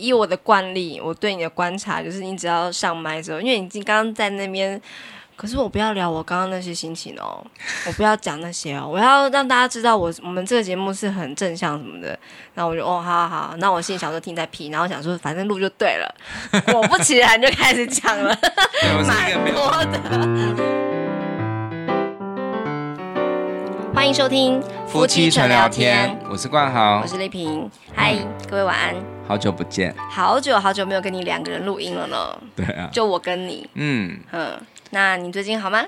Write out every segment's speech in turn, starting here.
以我的惯例，我对你的观察就是，你只要上麦之后，因为你刚刚在那边。可是我不要聊我刚刚那些心情哦，我不要讲那些哦，我要让大家知道我我们这个节目是很正向什么的。然后我就哦，好好好，那我心里想说听在屁，然后想说反正录就对了，果不其然就开始讲了，蛮多的。欢迎收听夫妻纯聊天，我是冠豪，我是丽萍，嗨，各位晚安，好久不见，好久好久没有跟你两个人录音了呢，对啊，就我跟你，嗯嗯。那你最近好吗？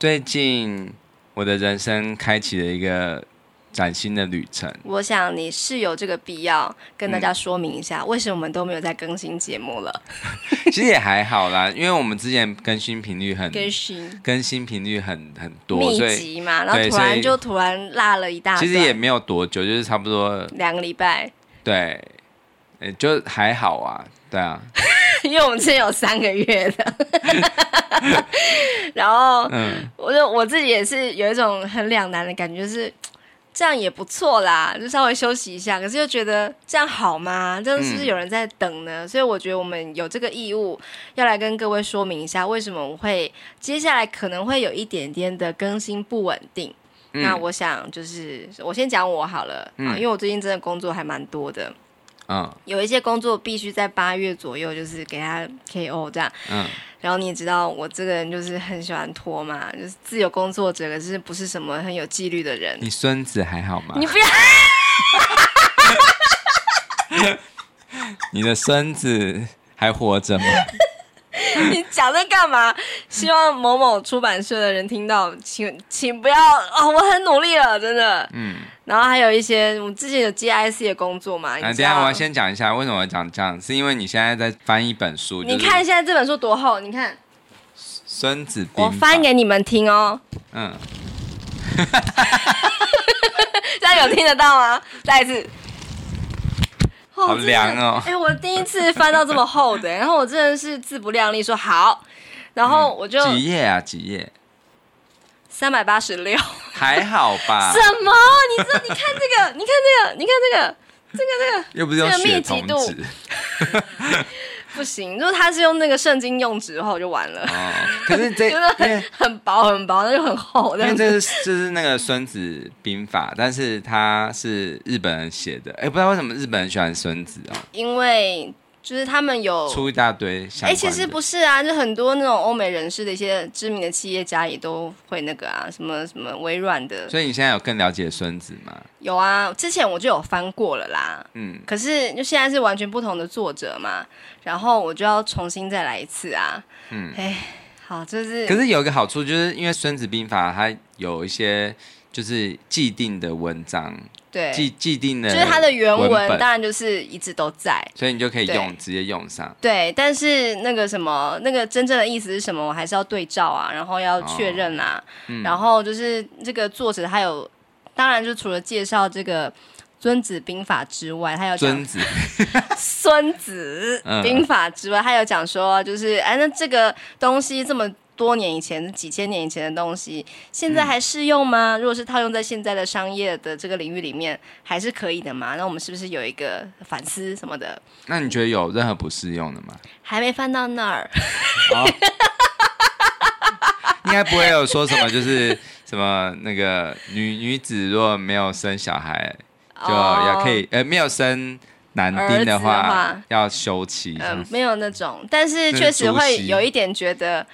最近我的人生开启了一个崭新的旅程。我想你是有这个必要跟大家说明一下，嗯、为什么我们都没有在更新节目了？其实也还好啦，因为我们之前更新频率很更新更新频率很很多，密集嘛，然后突然就突然落了一大。其实也没有多久，就是差不多两个礼拜。对，就还好啊，对啊。因为我们之前有三个月的，然后，嗯，我就我自己也是有一种很两难的感觉，是这样也不错啦，就稍微休息一下，可是又觉得这样好吗？这样是不是有人在等呢？嗯、所以我觉得我们有这个义务要来跟各位说明一下，为什么我会接下来可能会有一点点的更新不稳定。嗯、那我想就是我先讲我好了，嗯、啊，因为我最近真的工作还蛮多的。嗯，有一些工作必须在八月左右，就是给他 KO 这样。嗯，然后你也知道，我这个人就是很喜欢拖嘛，就是自由工作者，可是不是什么很有纪律的人。你孙子还好吗？你不要，你的孙子还活着吗？你讲这干嘛？希望某某出版社的人听到，请请不要哦，我很努力了，真的。嗯。然后还有一些我之前有 GIC 的工作嘛。等下我要先讲一下为什么我讲这样，是因为你现在在翻一本书。你看现在这本书多厚？你看《孙子兵》。我翻给你们听哦。嗯。这样有听得到吗？再一次。好凉哦！哎，我第一次翻到这么厚的，然后我真的是自不量力说好，然后我就几页啊？几页？三百八十六。还好吧？什么？你这你看这个，你看这个，你看这个，这个这个又不是用血统纸。不行，如果他是用那个圣经用纸的话，我就完了。哦，可是这就是很很薄很薄，那就很厚。因为这是这是那个《孙子兵法》，但是他是日本人写的。哎，不知道为什么日本人喜欢孙子哦？因为。就是他们有出一大堆，哎，其实不是啊，就很多那种欧美人士的一些知名的企业家也都会那个啊，什么什么微软的。所以你现在有更了解孙子吗？有啊，之前我就有翻过了啦。嗯，可是就现在是完全不同的作者嘛，然后我就要重新再来一次啊。嗯，哎，好，就是。可是有一个好处，就是因为《孙子兵法》它有一些就是既定的文章。对，既既定的，就是它的原文当然就是一直都在，所以你就可以用直接用上。对，但是那个什么，那个真正的意思是什么，我还是要对照啊，然后要确认啊，哦。嗯、然后就是这个作者他有，当然就除了介绍这个《孙子兵法》之外，他有 孙子。孙子兵法之外，他有讲说，就是哎，那这个东西这么。多年以前，几千年以前的东西，现在还适用吗？嗯、如果是套用在现在的商业的这个领域里面，还是可以的吗？那我们是不是有一个反思什么的？那你觉得有任何不适用的吗？还没翻到那儿。好 应该不会有说什么，就是什么那个女女子如果没有生小孩，就也可以，哦、呃，没有生男丁的话，要休妻。没有那种，但是确实会有一点觉得。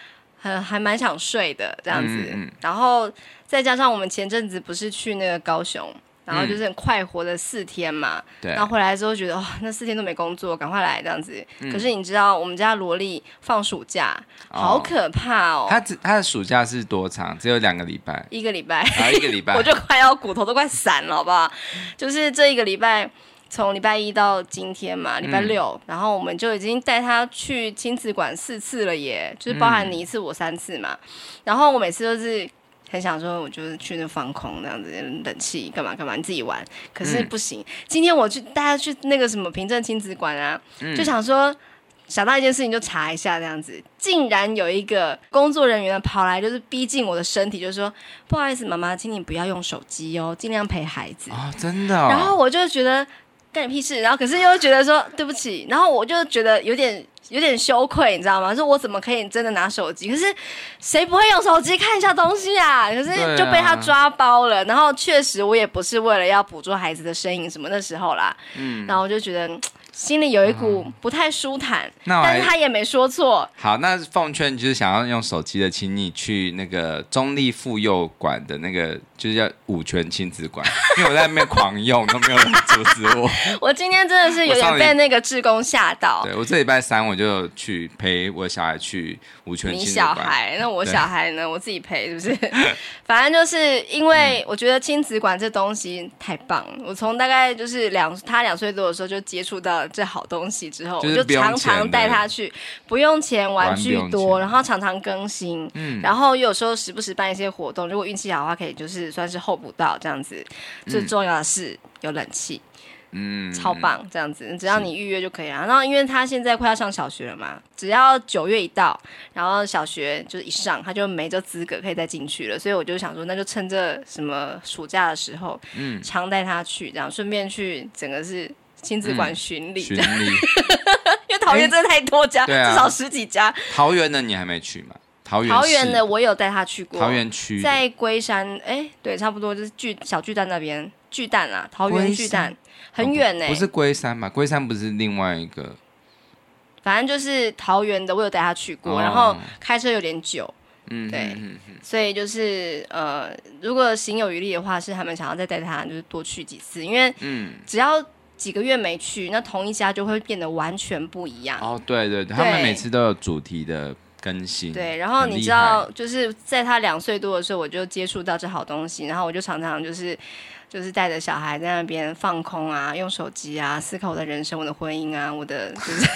很还蛮想睡的这样子，嗯嗯、然后再加上我们前阵子不是去那个高雄，然后就是很快活的四天嘛，对、嗯，然后回来之后觉得哦，那四天都没工作，赶快来这样子。嗯、可是你知道我们家萝莉放暑假，好可怕哦。他只他的暑假是多长？只有两个礼拜，一个礼拜，啊，一个礼拜，我就快要骨头都快散了，好不好？就是这一个礼拜。从礼拜一到今天嘛，礼拜六，嗯、然后我们就已经带他去亲子馆四次了耶，就是包含你一次，我三次嘛。嗯、然后我每次都是很想说，我就是去那放空，那样子冷气干嘛干嘛，你自己玩。可是不行，嗯、今天我去带他去那个什么平镇亲子馆啊，嗯、就想说想到一件事情就查一下这样子，竟然有一个工作人员跑来，就是逼近我的身体，就是说不好意思，妈妈，请你不要用手机哦，尽量陪孩子。哦，真的、哦。然后我就觉得。干你屁事，然后可是又觉得说对不起，然后我就觉得有点有点羞愧，你知道吗？说我怎么可以真的拿手机？可是谁不会用手机看一下东西啊？可是就被他抓包了。啊、然后确实我也不是为了要捕捉孩子的身影什么那时候啦，嗯，然后我就觉得。心里有一股不太舒坦，嗯、但是他也没说错。好，那奉劝就是想要用手机的，请你去那个中立妇幼馆的那个，就是叫五权亲子馆，因为我在那边狂用，都没有人阻止我。我今天真的是有点被那个志工吓到。对，我这礼拜三我就去陪我小孩去五权亲子馆。你小孩，那我小孩呢？我自己陪，是不是？反正就是因为我觉得亲子馆这东西太棒了。我从大概就是两他两岁多的时候就接触到。这好东西之后，我就常常带他去，不用钱，玩具多，然后常常更新，嗯，然后有时候时不时办一些活动，如果运气好的话，可以就是算是候补到这样子。最重要的是有冷气，嗯，超棒，这样子，只要你预约就可以了。然后因为他现在快要上小学了嘛，只要九月一到，然后小学就是一上，他就没这资格可以再进去了。所以我就想说，那就趁这什么暑假的时候，嗯，常带他去，这样顺便去整个是。亲子馆巡礼，巡礼，因为桃园真的太多家，至少十几家。桃园的你还没去吗？桃园桃园的我有带他去过。桃园区在龟山，哎，对，差不多就是巨小巨蛋那边，巨蛋啊，桃园巨蛋很远呢。不是龟山嘛？龟山不是另外一个。反正就是桃园的，我有带他去过，然后开车有点久，嗯，对，所以就是呃，如果行有余力的话，是他们想要再带他，就是多去几次，因为嗯，只要。几个月没去，那同一家就会变得完全不一样。哦，对对，对他们每次都有主题的更新。对，然后你知道，就是在他两岁多的时候，我就接触到这好东西，然后我就常常就是。就是带着小孩在那边放空啊，用手机啊，思考我的人生、我的婚姻啊，我的就是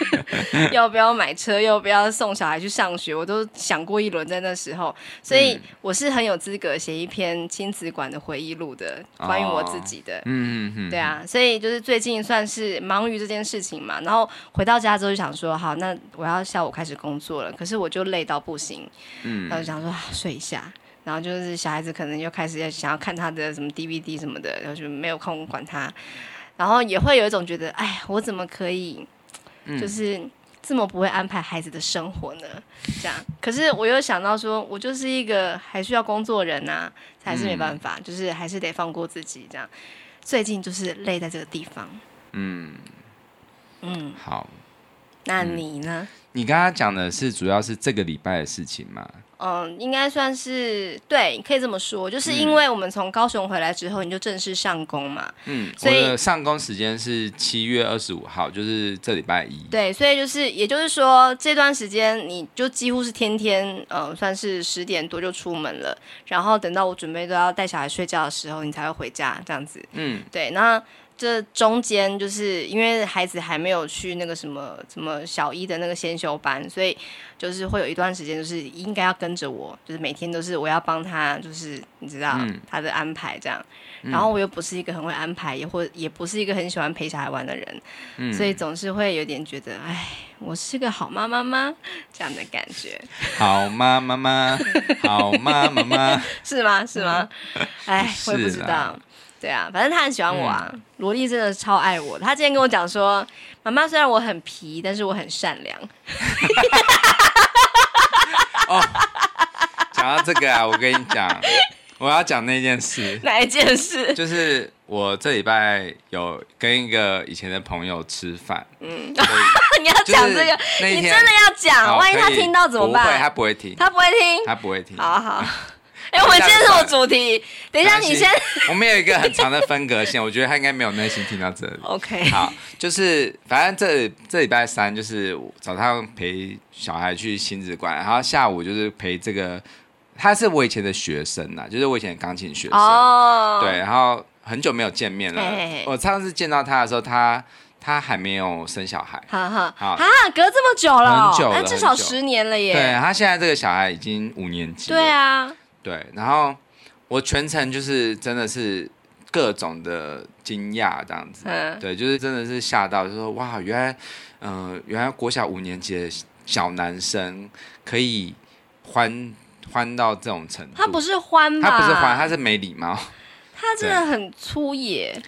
要不要买车，要不要送小孩去上学，我都想过一轮在那时候，所以我是很有资格写一篇亲子馆的回忆录的，关于我自己的。嗯嗯嗯，对啊，所以就是最近算是忙于这件事情嘛，然后回到家之后就想说，好，那我要下午开始工作了，可是我就累到不行，嗯，然后就想说睡一下。然后就是小孩子可能又开始要想要看他的什么 DVD 什么的，然后就没有空管他，然后也会有一种觉得，哎，我怎么可以，就是这么不会安排孩子的生活呢？这样，可是我又想到说，我就是一个还需要工作人呐，还是没办法，就是还是得放过自己这样。最近就是累在这个地方，嗯嗯，好，那你呢？你刚刚讲的是主要是这个礼拜的事情吗？嗯，应该算是对，可以这么说，就是因为我们从高雄回来之后，你就正式上工嘛。嗯，所以上工时间是七月二十五号，就是这礼拜一。对，所以就是，也就是说，这段时间你就几乎是天天，嗯，算是十点多就出门了，然后等到我准备都要带小孩睡觉的时候，你才会回家，这样子。嗯，对，那。这中间就是因为孩子还没有去那个什么什么小一的那个先修班，所以就是会有一段时间，就是应该要跟着我，就是每天都是我要帮他，就是你知道、嗯、他的安排这样。然后我又不是一个很会安排，也或也不是一个很喜欢陪小孩玩的人，嗯、所以总是会有点觉得，哎，我是个好妈妈吗？这样的感觉。好妈妈吗？好妈妈吗？是吗？是吗？哎，我也不知道。对啊，反正他很喜欢我啊，萝莉、嗯、真的超爱我。他今天跟我讲说，妈妈虽然我很皮，但是我很善良。哦，讲到这个啊，我跟你讲，我要讲那件事。哪一件事？就是我这礼拜有跟一个以前的朋友吃饭。嗯，你要讲这个，你真的要讲，哦、万一他听到怎么办？不会，他不会听，他不会听，他不会听。好好。哎，欸、我们今天是我主题。等一下，你先。我们有一个很长的分隔线，我觉得他应该没有耐心听到这里。OK。好，就是反正这这礼拜三就是早上陪小孩去亲子馆，然后下午就是陪这个，他是我以前的学生呐，就是我以前的钢琴学生。哦。Oh. 对，然后很久没有见面了。Hey. 我上次见到他的时候，他他还没有生小孩。哈哈。好啊，隔这么久了，很久了，至少十年了耶。对，他现在这个小孩已经五年级。对啊。对，然后我全程就是真的是各种的惊讶这样子，嗯、对，就是真的是吓到，就说哇，原来，嗯、呃，原来国小五年级的小男生可以欢欢到这种程度。他不是欢吗？他不是欢，他是没礼貌。他真的很粗野。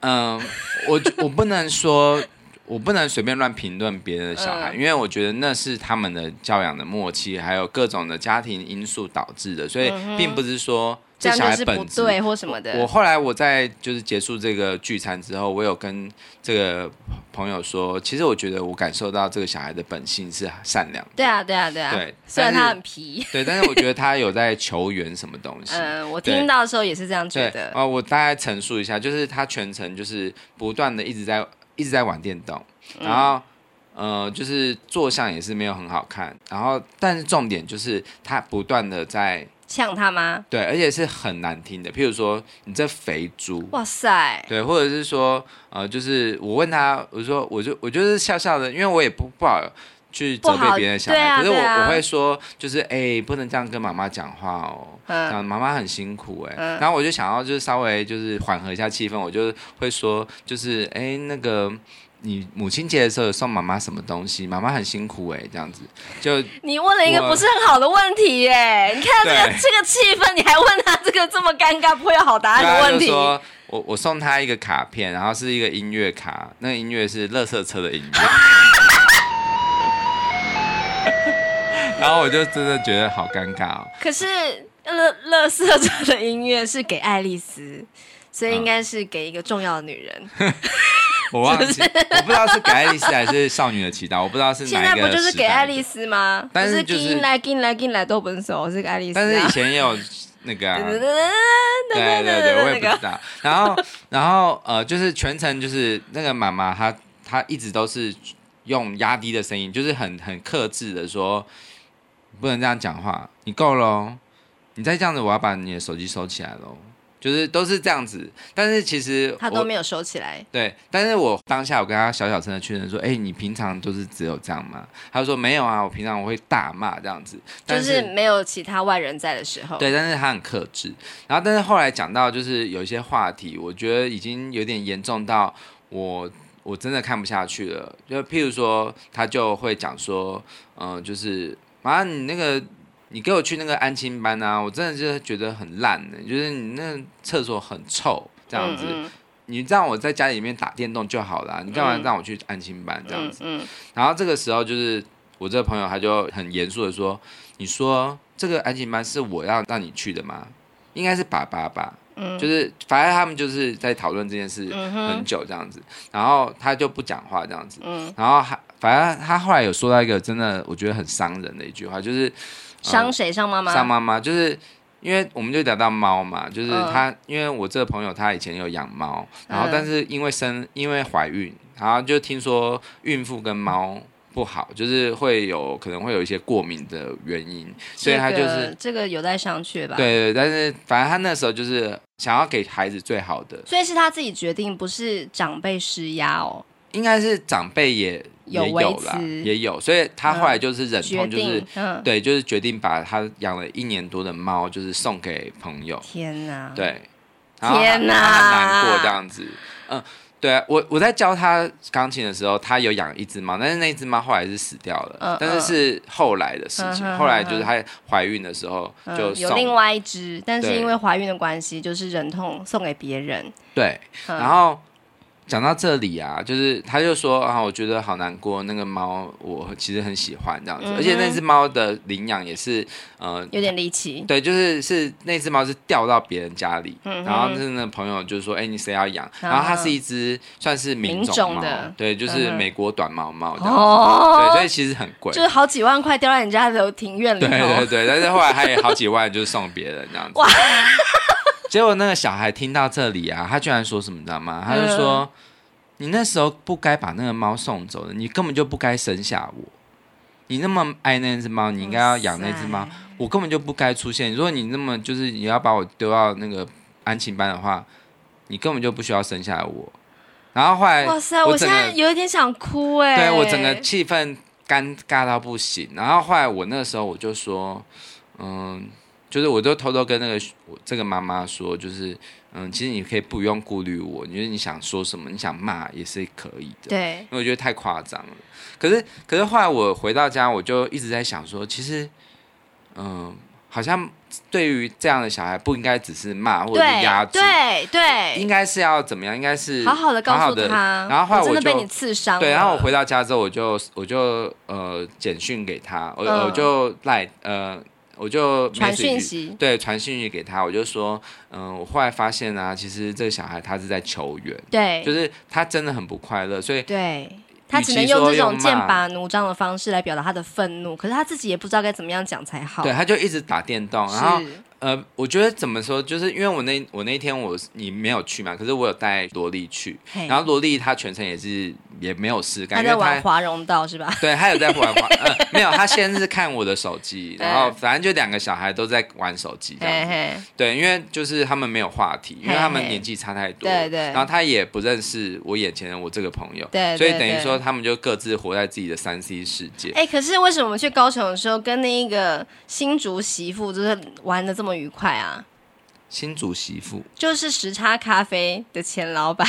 嗯，我我不能说。我不能随便乱评论别人的小孩，嗯，因为我觉得那是他们的教养的默契，还有各种的家庭因素导致的，所以并不是说这小孩本质对或什么的。我后来我在就是结束这个聚餐之后，我有跟这个朋友说，其实我觉得我感受到这个小孩的本性是善良的。对啊，对啊，对啊。对，虽然他很皮。对，但是我觉得他有在求援什么东西。嗯，我听到的时候也是这样觉得。啊，我大概陈述一下，就是他全程就是不断的一直在。一直在玩电动，然后，嗯、呃，就是坐相也是没有很好看，然后，但是重点就是他不断的在呛他吗？对，而且是很难听的，譬如说你这肥猪，哇塞，对，或者是说，呃，就是我问他，我说，我就我就是笑笑的，因为我也不不好去责备别人的小孩，啊、可是我、啊、我会说，就是哎、欸，不能这样跟妈妈讲话哦，嗯、妈妈很辛苦哎、嗯，然后我就想要就是稍微就是缓和一下气氛，我就会说，就是哎、欸，那个你母亲节的时候有送妈妈什么东西？妈妈很辛苦哎，这样子。就你问了一个不是很好的问题耶，你看这个这个气氛，你还问他这个这么尴尬不会有好答案的问题？说我我送他一个卡片，然后是一个音乐卡，那个音乐是乐色车的音乐。然后我就真的觉得好尴尬哦。可是乐乐色车的音乐是给爱丽丝，所以应该是给一个重要的女人。嗯、我忘记，我不知道是给爱丽丝还是少女的祈祷，我不知道是哪一个。现在不就是给爱丽丝吗？但是就是进来进来进来都分手，是给爱丽丝。但是以前也有那个、啊，对对对对，我也不知道。然后然后呃，就是全程就是那个妈妈，她她一直都是用压低的声音，就是很很克制的说。不能这样讲话，你够了，你再这样子，我要把你的手机收起来喽。就是都是这样子，但是其实他都没有收起来。对，但是我当下我跟他小小声的确认说：“哎、欸，你平常都是只有这样吗？”他就说：“没有啊，我平常我会大骂这样子，但是，就是没有其他外人在的时候。”对，但是他很克制。然后，但是后来讲到就是有一些话题，我觉得已经有点严重到我我真的看不下去了。就譬如说，他就会讲说：“嗯、呃，就是。”妈，你那个，你给我去那个安亲班啊！我真的就是觉得很烂的，就是你那厕所很臭，这样子。嗯嗯，你让我在家里面打电动就好了，你干嘛让我去安亲班这样子？嗯嗯嗯。然后这个时候，就是我这个朋友他就很严肃的说：“你说这个安亲班是我要让你去的吗？应该是爸爸吧。”嗯，就是反正他们就是在讨论这件事很久这样子，嗯、然后他就不讲话这样子，嗯，然后还反正他后来有说到一个真的我觉得很伤人的一句话，就是伤谁？伤妈妈？伤妈妈？就是因为我们就聊到猫嘛，就是他、嗯，因为我这个朋友他以前有养猫，然后但是因为生因为怀孕，然后就听说孕妇跟猫。不好，就是会有可能会有一些过敏的原因，所以他就是这个有待商榷吧。对对，但是反正他那时候就是想要给孩子最好的，所以是他自己决定，不是长辈施压哦。应该是长辈也也有啦，也有，所以他后来就是忍痛，就是、嗯、对，就是决定把他养了一年多的猫，就是送给朋友。天哪！对，天哪，他很难过这样子，嗯。对啊，我我在教他钢琴的时候，他有养一只猫，但是那只猫后来是死掉了，嗯、但是是后来的事情、嗯。后来就是她怀孕的时候就有另外一只，但是因为怀孕的关系，就是忍痛送给别人。对，嗯、然后。讲到这里啊，就是他就说啊，我觉得好难过。那个猫，我其实很喜欢这样子，嗯、而且那只猫的领养也是呃有点离奇。对，就是是那只猫是掉到别人家里，嗯、然后是那朋友就说：“哎、欸，你谁要养？”然后它是一只算是名种猫，对，就是美国短毛猫这样子、哦。对，所以其实很贵，就是好几万块掉在人家的庭院里。对对对，但是后来他也好几万，就是送别人这样子。哇结果那个小孩听到这里啊，他居然说什么，你知道吗？他就说：“嗯、你那时候不该把那个猫送走的，你根本就不该生下我。你那么爱那只猫，你应该要养那只猫。我根本就不该出现。如果你那么就是你要把我丢到那个安亲班的话，你根本就不需要生下来我。然后后来，哇塞，我现在有一点想哭哎、欸，对我整个气氛尴尬到不行。然后后来我那个时候我就说，嗯。”就是我都偷偷跟那个这个妈妈说，就是嗯，其实你可以不用顾虑我，你觉得你想说什么，你想骂也是可以的。对，因为我觉得太夸张了。可是，可是后来我回到家，我就一直在想说，其实，嗯，好像对于这样的小孩，不应该只是骂或者是压制，对对，应该是要怎么样？应该是好好的告诉他。然后后来我就被你刺伤。对，然后我回到家之后，我就我就呃简讯给他，我、嗯、我就赖呃。我就传讯息，对，传讯息给他。我就说，嗯、呃，我后来发现啊，其实这个小孩他是在求援，对，就是他真的很不快乐，所以对，他只能用这种剑拔弩张的方式来表达他的愤怒，可是他自己也不知道该怎么样讲才好。对，他就一直打电动，然后。呃，我觉得怎么说，就是因为我那我那天我你没有去嘛，可是我有带萝莉去，然后萝莉她全程也是也没有事干，她在玩华容道是吧？对，她有在玩华，呃，没有，她先是看我的手机，然后反正就两个小孩都在玩手机这样对，因为就是他们没有话题，因为他们年纪差太多，对对，然后他也不认识我眼前的我这个朋友，对，所以等于说他们就各自活在自己的三 C 世界。哎，可是为什么我们去高雄的时候跟那一个新竹媳妇就是玩的这么愉快啊？新主媳妇就是时差咖啡的前老板，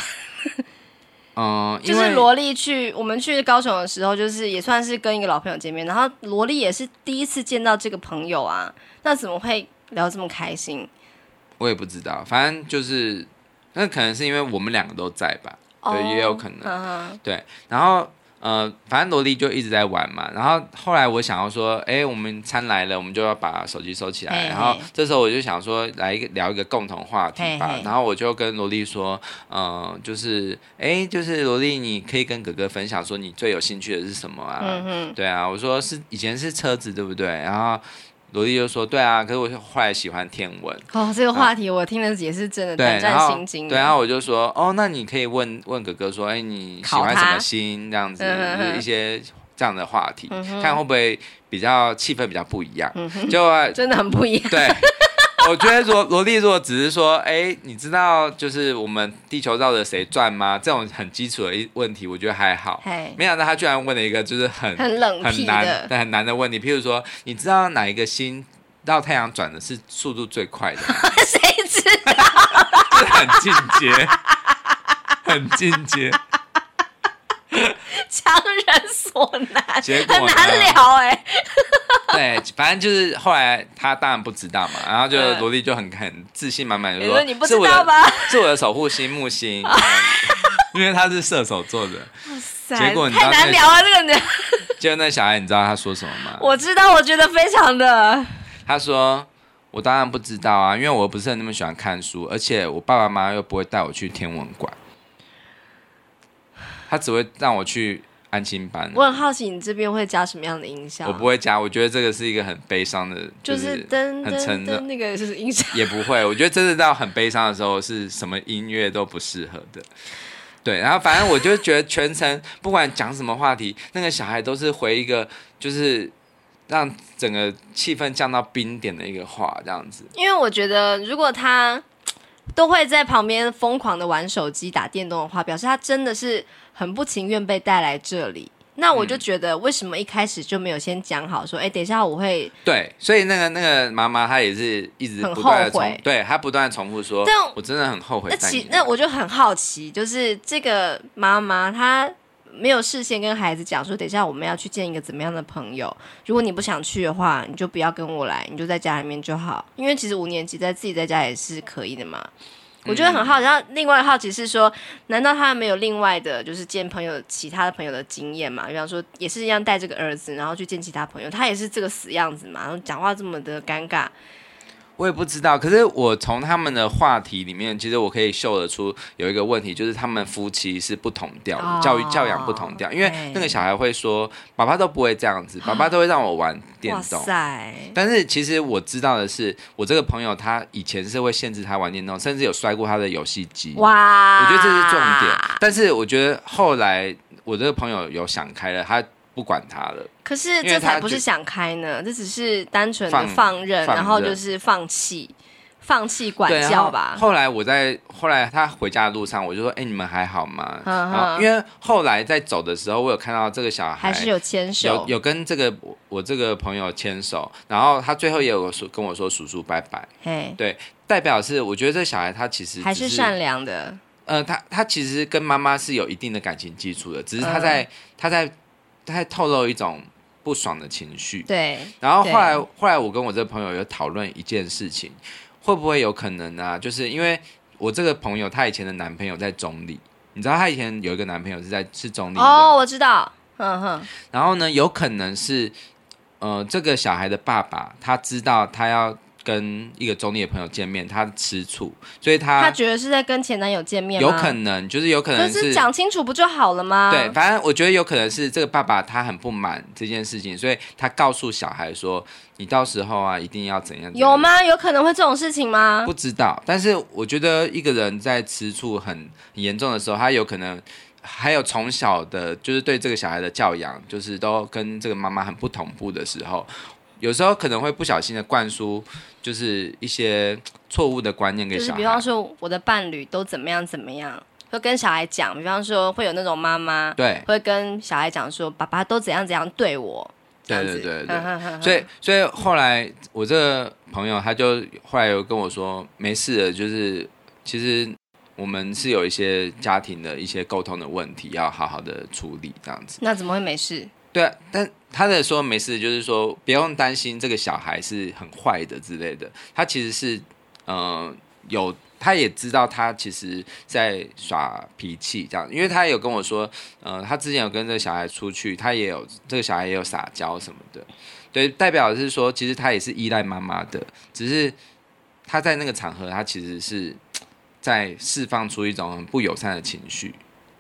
嗯，就是萝莉去我们去高雄的时候，就是也算是跟一个老朋友见面，然后萝莉也是第一次见到这个朋友啊，那怎么会聊这么开心？我也不知道，反正就是那可能是因为我们两个都在吧，对，哦、也有可能，对，然后。呃，反正萝莉就一直在玩嘛，然后后来我想要说，哎，我们餐来了，我们就要把手机收起来。嘿嘿然后这时候我就想说，来一个聊一个共同话题吧。然后我就跟萝莉说，呃，就是，哎，就是萝莉，你可以跟哥哥分享说，你最有兴趣的是什么啊？对啊，我说是以前是车子，对不对？然后。萝莉就说：“对啊，可是我后来喜欢天文。哦，这个话题我听了也是真的胆战心惊。对，然后我就说：哦，那你可以问问哥哥说，哎，你喜欢什么星？这样子，嗯、就是一些这样的话题，嗯、看会不会比较气氛比较不一样。嗯、就真的很不一样。对。”我觉得罗罗莉如果只是说，哎，你知道就是我们地球绕着谁转吗？这种很基础的一问题，我觉得还好。嘿没想到他居然问了一个就是很很冷很难很难的问题，譬如说，你知道哪一个星绕太阳转的是速度最快的？谁知道？这 很进阶，很进阶。强人所难，结果很难聊哎、欸。对，反正就是后来他当然不知道嘛，然后就萝莉就很很自信满满的说：“你不知道吧？是我的守护星木星，因为他是射手座的。”结果你太难聊了，这个人。结果那小孩，你知道他说什么吗？我知道，我觉得非常的。他说：“我当然不知道啊，因为我不是很那么喜欢看书，而且我爸爸妈妈又不会带我去天文馆。”他只会让我去安心班。我很好奇，你这边会加什么样的音效？我不会加，我觉得这个是一个很悲伤的，就是灯很沉的那个是音效。也不会，我觉得真的到很悲伤的时候，是什么音乐都不适合的。对，然后反正我就觉得全程不管讲什么话题，那个小孩都是回一个就是让整个气氛降到冰点的一个话，这样子。因为我觉得，如果他都会在旁边疯狂的玩手机、打电动的话，表示他真的是。很不情愿被带来这里，那我就觉得为什么一开始就没有先讲好说，哎、嗯，等一下我会对，所以那个那个妈妈她也是一直不断的重，很后悔，对她不断重复说，但我真的很后悔。那其那我就很好奇，就是这个妈妈她没有事先跟孩子讲说，等一下我们要去见一个怎么样的朋友，如果你不想去的话，你就不要跟我来，你就在家里面就好，因为其实五年级在自己在家也是可以的嘛。我觉得很好奇，然后另外好奇是说，难道他没有另外的，就是见朋友、其他的朋友的经验嘛？比方说，也是一样带这个儿子，然后去见其他朋友，他也是这个死样子嘛？然后讲话这么的尴尬。我也不知道，可是我从他们的话题里面，其实我可以嗅得出有一个问题，就是他们夫妻是不同调教育教养不同调。因为那个小孩会说：“爸爸都不会这样子，爸爸都会让我玩电动。”但是其实我知道的是，我这个朋友他以前是会限制他玩电动，甚至有摔过他的游戏机。哇！我觉得这是重点。但是我觉得后来我这个朋友有想开了，他。不管他了，可是这才不是想开呢，这只是单纯的放任，放然后就是放弃，放弃管教吧。后来我在后来他回家的路上，我就说：“哎、欸，你们还好吗？”呵呵因为后来在走的时候，我有看到这个小孩还是有牵手，有有跟这个我这个朋友牵手，然后他最后也有说跟我说：“叔叔拜拜。嘿”对，代表是我觉得这小孩他其实是还是善良的。呃，他他其实跟妈妈是有一定的感情基础的，只是他在、呃、他在。他透露一种不爽的情绪。对。然后后来后来我跟我这个朋友有讨论一件事情，会不会有可能呢、啊？就是因为我这个朋友她以前的男朋友在中立，你知道她以前有一个男朋友是在是中立哦，我知道，嗯哼。然后呢，有可能是呃，这个小孩的爸爸他知道他要。跟一个中立的朋友见面，他吃醋，所以他他觉得是在跟前男友见面，有可能就是有可能是讲清楚不就好了吗？对，反正我觉得有可能是这个爸爸他很不满这件事情，所以他告诉小孩说：“你到时候啊，一定要怎样，怎样。”有吗？有可能会这种事情吗？不知道，但是我觉得一个人在吃醋很，很严重的时候，他有可能还有从小的，就是对这个小孩的教养，就是都跟这个妈妈很不同步的时候。有时候可能会不小心的灌输，就是一些错误的观念给小孩。就是比方说，我的伴侣都怎么样怎么样，会跟小孩讲。比方说，会有那种妈妈，对，会跟小孩讲说，爸爸都怎样怎样对我。对对对对。所以所以后来我这个朋友他就后来有跟我说，没事的，就是其实我们是有一些家庭的一些沟通的问题，要好好的处理这样子。那怎么会没事？对，但他的说没事，就是说不用担心这个小孩是很坏的之类的。他其实是，嗯、有他也知道他其实在耍脾气这样，因为他有跟我说，呃，他之前有跟这个小孩出去，他也有这个小孩也有撒娇什么的，对，代表是说其实他也是依赖妈妈的，只是他在那个场合，他其实是在释放出一种很不友善的情绪。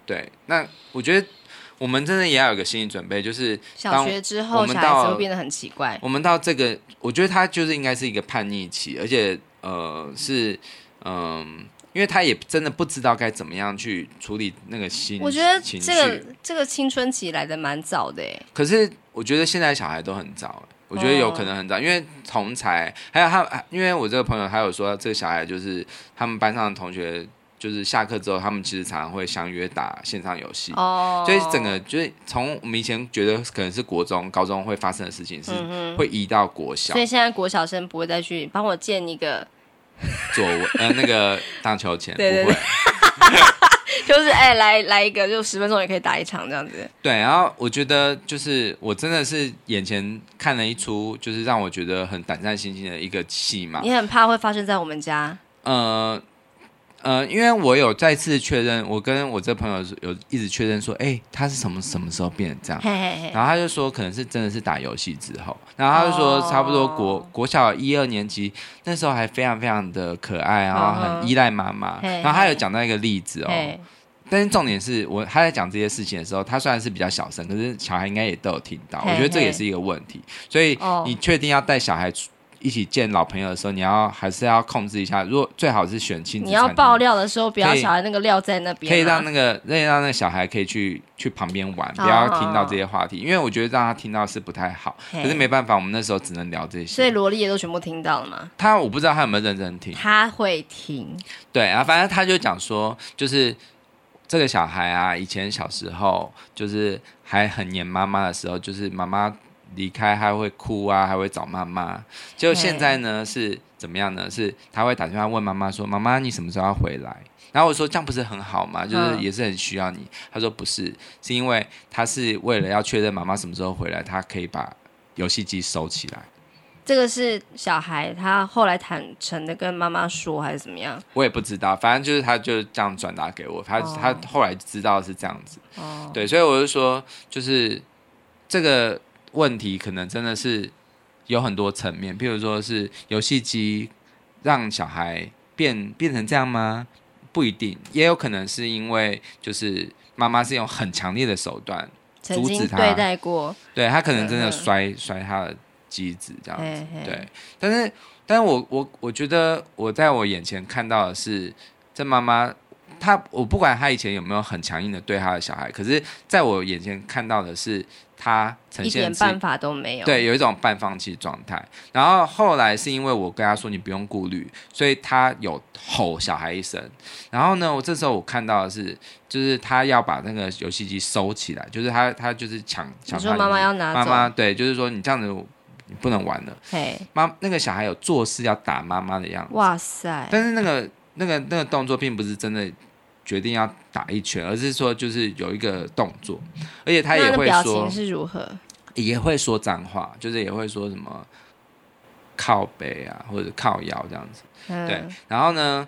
对，那我觉得。我们真的也要有个心理准备，就是小学之后，小孩子会变得很奇怪。我们到这个，我觉得他就是应该是一个叛逆期，而且呃是嗯、呃，因为他也真的不知道该怎么样去处理那个心。我觉得这个这个青春期来的蛮早的哎。可是我觉得现在小孩都很早，我觉得有可能很早，哦、因为同才还有他，因为我这个朋友还有说，这个小孩就是他们班上的同学。就是下课之后，他们其实常常会相约打线上游戏，oh. 所以整个就是从我们以前觉得可能是国中、高中会发生的事情，是会移到国小。所以现在国小生不会再去帮我建一个 座位，呃，那个荡秋千，对对对，就是哎、欸，来来一个，就十分钟也可以打一场这样子。对，然后我觉得就是我真的是眼前看了一出，就是让我觉得很胆战心惊的一个戏嘛。你很怕会发生在我们家？呃。呃，因为我有再次确认，我跟我这朋友有一直确认说，哎，他是什么什么时候变成这样？嘿嘿嘿，然后他就说，可能是真的是打游戏之后，然后他就说，差不多国、哦、国小一二年级那时候还非常非常的可爱，然后很依赖妈妈。然后他有讲到一个例子哦，但是重点是我他在讲这些事情的时候，他虽然是比较小声，可是小孩应该也都有听到。我觉得这也是一个问题，所以你确定要带小孩出一起见老朋友的时候，你要还是要控制一下。如果最好是选亲子。你要爆料的时候，不要小孩那个料在那边、啊，可以让那个可以让那个小孩可以去去旁边玩，不要听到这些话题。因为我觉得让他听到是不太好。可是没办法，我们那时候只能聊这些。所以萝莉也都全部听到了吗？他我不知道他有没有认真听。他会听。对啊，反正他就讲说，就是这个小孩啊，以前小时候就是还很黏妈妈的时候，就是妈妈。离开还会哭啊，还会找妈妈。就现在呢是怎么样呢？是他会打电话问妈妈说：“妈妈，你什么时候要回来？”然后我说：“这样不是很好吗？就是也是很需要你。”他说：“不是，是因为他是为了要确认妈妈什么时候回来，他可以把游戏机收起来。”这个是小孩他后来坦诚的跟妈妈说，还是怎么样？我也不知道，反正就是他就这样转达给我，他、哦、他后来知道是这样子。哦，对，所以我就说，就是这个。问题可能真的是有很多层面，譬如说是游戏机让小孩变变成这样吗？不一定，也有可能是因为就是妈妈是用很强烈的手段阻止他，对待过，对他可能真的摔摔他的机子这样子，嘿嘿对。但是，但是我我我觉得我在我眼前看到的是这妈妈。他我不管他以前有没有很强硬的对他的小孩，可是在我眼前看到的是他呈现一点办法都没有，对，有一种半放弃状态。然后后来是因为我跟他说你不用顾虑，所以他有吼小孩一声。然后呢，我这时候我看到的是，就是他要把那个游戏机收起来，就是他他就是抢抢。你说妈妈要拿妈妈对，就是说你这样子你不能玩了。嘿，妈那个小孩有做事要打妈妈的样子。哇塞！但是那个那个那个动作并不是真的。决定要打一拳，而是说就是有一个动作，而且他也会说，表情是如何？也会说脏话，就是也会说什么靠背啊，或者靠腰这样子。嗯、对，然后呢，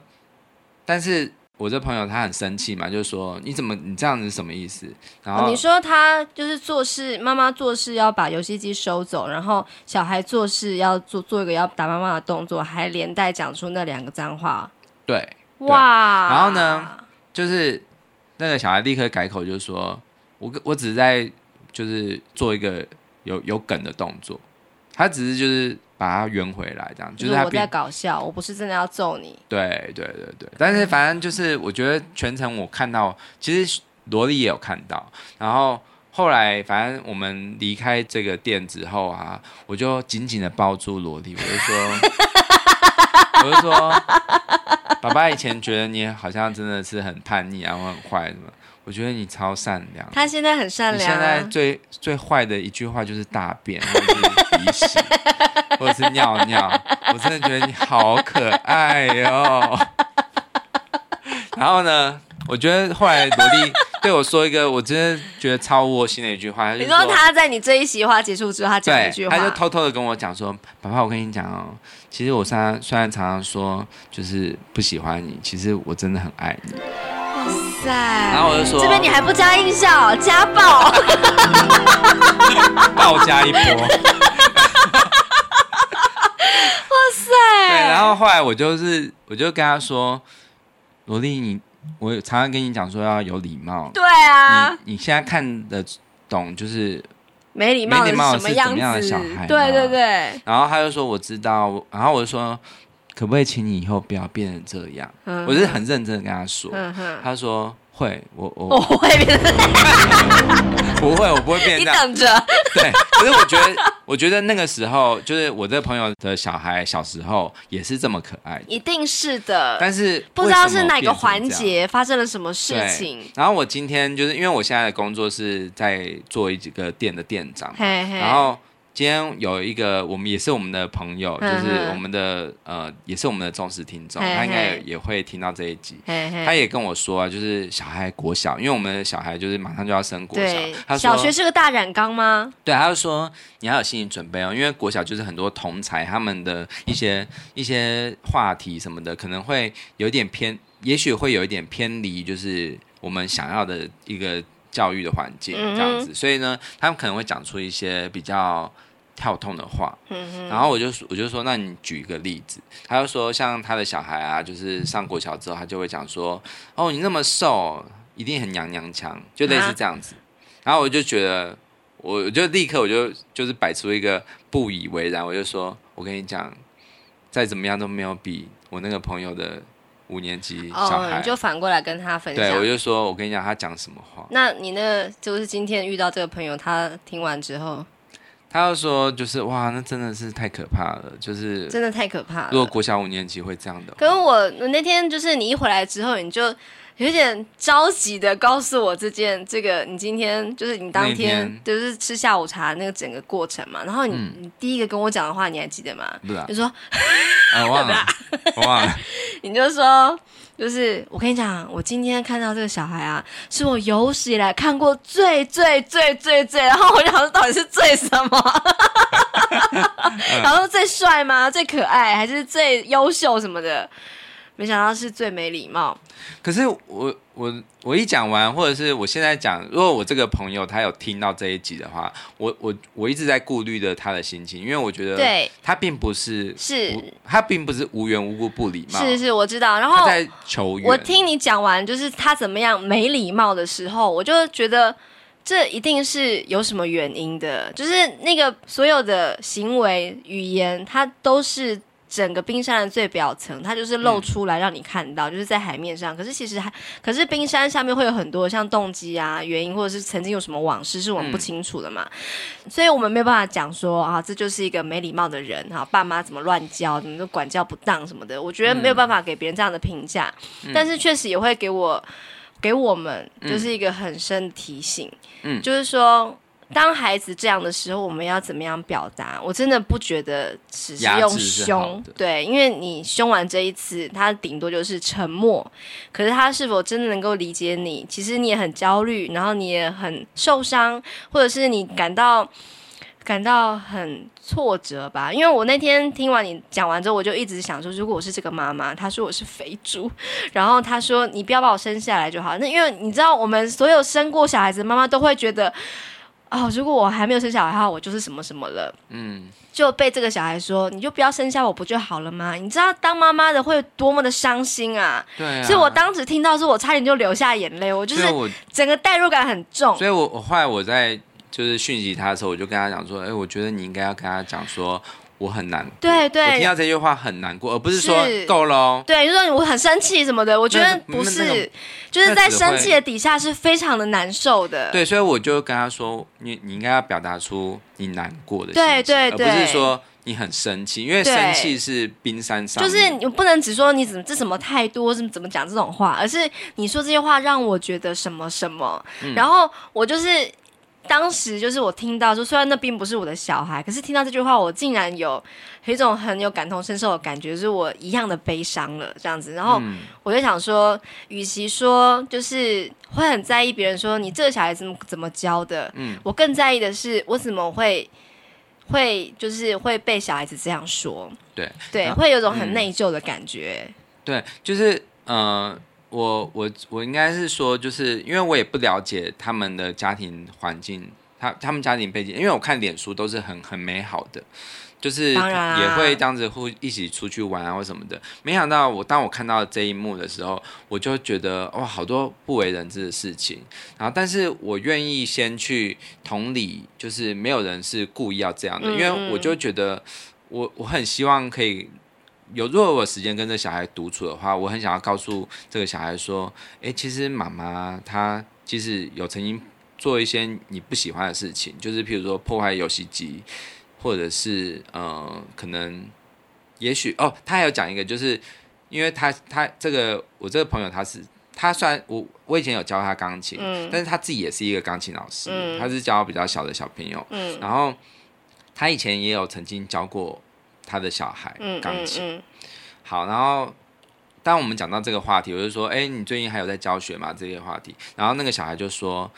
但是。我这朋友他很生气嘛，就是说你怎么你这样子什么意思？然后、哦、你说他就是做事，妈妈做事要把游戏机收走，然后小孩做事要做做一个要打妈妈的动作，还连带讲出那两个脏话。对，哇！然后呢，就是那个小孩立刻改口，就是说我我只是在就是做一个有有梗的动作，他只是就是。把它圆回来，这样就是他我在搞笑，我不是真的要揍你。对对对对，但是反正就是，我觉得全程我看到，其实萝莉也有看到。然后后来，反正我们离开这个店之后啊，我就紧紧的抱住萝莉，我就说，我就说，爸爸以前觉得你好像真的是很叛逆，然后很坏什么。我觉得你超善良，他现在很善良。你现在最最坏的一句话就是大便，或者是鼻屎，或者是尿尿。我真的觉得你好可爱哟、哦。然后呢，我觉得后来萝莉 对我说一个，我真的觉得超窝心的一句话。你说他在你这一席话结束之后，他讲一句话，他就偷偷的跟我讲说：“爸爸，我跟你讲哦，其实我虽然虽然常常说就是不喜欢你，其实我真的很爱你。”哇塞，然后我就说，这边你还不加音效，家暴，暴加一波。哇塞！对，然后后来我就是，我就跟他说，萝莉，你我常常跟你讲说要有礼貌。对啊，你你现在看得懂就是没礼貌，没礼貌是什么样的小孩？对对对。然后他就说我知道，然后我就说。可不可以请你以后不要变成这样？嗯、我是很认真的跟他说。嗯、他说会，我我我会变成。不会，我不会变成这样。你等着。对，可是我觉得，我觉得那个时候，就是我这朋友的小孩小时候也是这么可爱。一定是的。但是不知道是哪个环节发生了什么事情。然后我今天就是因为我现在的工作是在做一几个店的店长，嘿嘿然后。今天有一个，我们也是我们的朋友，就是我们的呃，也是我们的忠实听众，他应该也，也会听到这一集。嘿嘿他也跟我说啊，就是小孩国小，因为我们的小孩就是马上就要升国小，他说小学是个大染缸吗？对，他就说你要有心理准备哦，因为国小就是很多同才他们的一些一些话题什么的，可能会有点偏，也许会有一点偏离，就是我们想要的一个教育的环境这样子，嗯、所以呢，他们可能会讲出一些比较。跳痛的话，嗯然后我就我就说，那你举一个例子。他就说，像他的小孩啊，就是上国小之后，他就会讲说，哦，你那么瘦，一定很娘娘腔，就类似这样子。然后我就觉得，我就立刻我就就是摆出一个不以为然，我就说，我跟你讲，再怎么样都没有比我那个朋友的五年级小孩，你就反过来跟他分享。对，我就说我跟你讲，他讲什么话？那你那就是今天遇到这个朋友，他听完之后。他又说，就是哇，那真的是太可怕了，就是真的太可怕了。如果国小五年级会这样的，可是我那天就是你一回来之后，你就有点着急的告诉我这件这个，你今天就是你当天就是吃下午茶那个整个过程嘛。然后你、嗯、你第一个跟我讲的话，你还记得吗？不是、啊，就说，啊、我忘了，我忘了，你就说。就是我跟你讲，我今天看到这个小孩啊，是我有史以来看过最最最最最，然后我就想说到底是最什么？然后最帅吗？最可爱还是最优秀什么的？没想到是最没礼貌。可是我我我一讲完，或者是我现在讲，如果我这个朋友他有听到这一集的话，我我我一直在顾虑着他的心情，因为我觉得对他并不是是他并不是无缘无故不礼貌，是是我知道。然后他在求援。我听你讲完，就是他怎么样没礼貌的时候，我就觉得这一定是有什么原因的，就是那个所有的行为语言，他都是。整个冰山的最表层，它就是露出来让你看到，嗯、就是在海面上。可是其实还，可是冰山下面会有很多像动机啊、原因，或者是曾经有什么往事，是我们不清楚的嘛。嗯、所以我们没有办法讲说啊，这就是一个没礼貌的人哈，爸妈怎么乱教，怎么都管教不当什么的。我觉得没有办法给别人这样的评价，嗯、但是确实也会给我给我们就是一个很深的提醒，嗯，就是说。当孩子这样的时候，我们要怎么样表达？我真的不觉得只是用凶，对，因为你凶完这一次，他顶多就是沉默。可是他是否真的能够理解你？其实你也很焦虑，然后你也很受伤，或者是你感到感到很挫折吧。因为我那天听完你讲完之后，我就一直想说，如果我是这个妈妈，她说我是肥猪，然后她说你不要把我生下来就好。那因为你知道，我们所有生过小孩子的妈妈都会觉得。哦，如果我还没有生小孩的话，我就是什么什么了。嗯，就被这个小孩说，你就不要生下我不就好了吗？你知道当妈妈的会有多么的伤心啊！对啊，所以我当时听到是，我差点就流下眼泪。我就是整个代入感很重。所以我我后来我在就是讯息他的时候，我就跟他讲说，哎，我觉得你应该要跟他讲说。我很难过，对对，我听到这句话很难过，而不是说够了。对，就是说我很生气什么的，我觉得不是，就是在生气的底下是非常的难受的。对，所以我就跟他说，你你应该要表达出你难过的心情，对对对，而不是说你很生气，因为生气是冰山上，就是你不能只说你怎么这什么态度，怎么怎么讲这种话，而是你说这些话让我觉得什么什么，嗯、然后我就是。当时就是我听到，说虽然那并不是我的小孩，可是听到这句话，我竟然有有一种很有感同身受的感觉，就是我一样的悲伤了这样子。然后我就想说，与其说就是会很在意别人说你这个小孩子怎么教的，嗯，我更在意的是我怎么会会就是会被小孩子这样说，对。对，会有种很内疚的感觉，嗯、对，就是呃。我我我应该是说，就是因为我也不了解他们的家庭环境，他他们家庭背景，因为我看脸书都是很很美好的，就是也会这样子互一起出去玩啊或什么的。没想到我当我看到这一幕的时候，我就觉得哇，好多不为人知的事情。然后，但是我愿意先去同理，就是没有人是故意要这样的，因为我就觉得我我很希望可以。有，如果我有时间跟这小孩独处的话，我很想要告诉这个小孩说：“诶，其实妈妈她其实有曾经做一些你不喜欢的事情，就是譬如说破坏游戏机，或者是呃，可能也许哦，他还有讲一个，就是因为他他这个我这个朋友他是他算我我以前有教他钢琴，嗯，但是他自己也是一个钢琴老师，嗯，他是教比较小的小朋友，嗯，然后他以前也有曾经教过。”他的小孩钢琴，嗯嗯嗯、好，然后当我们讲到这个话题，我就说，哎，你最近还有在教学吗？这些话题，然后那个小孩就说，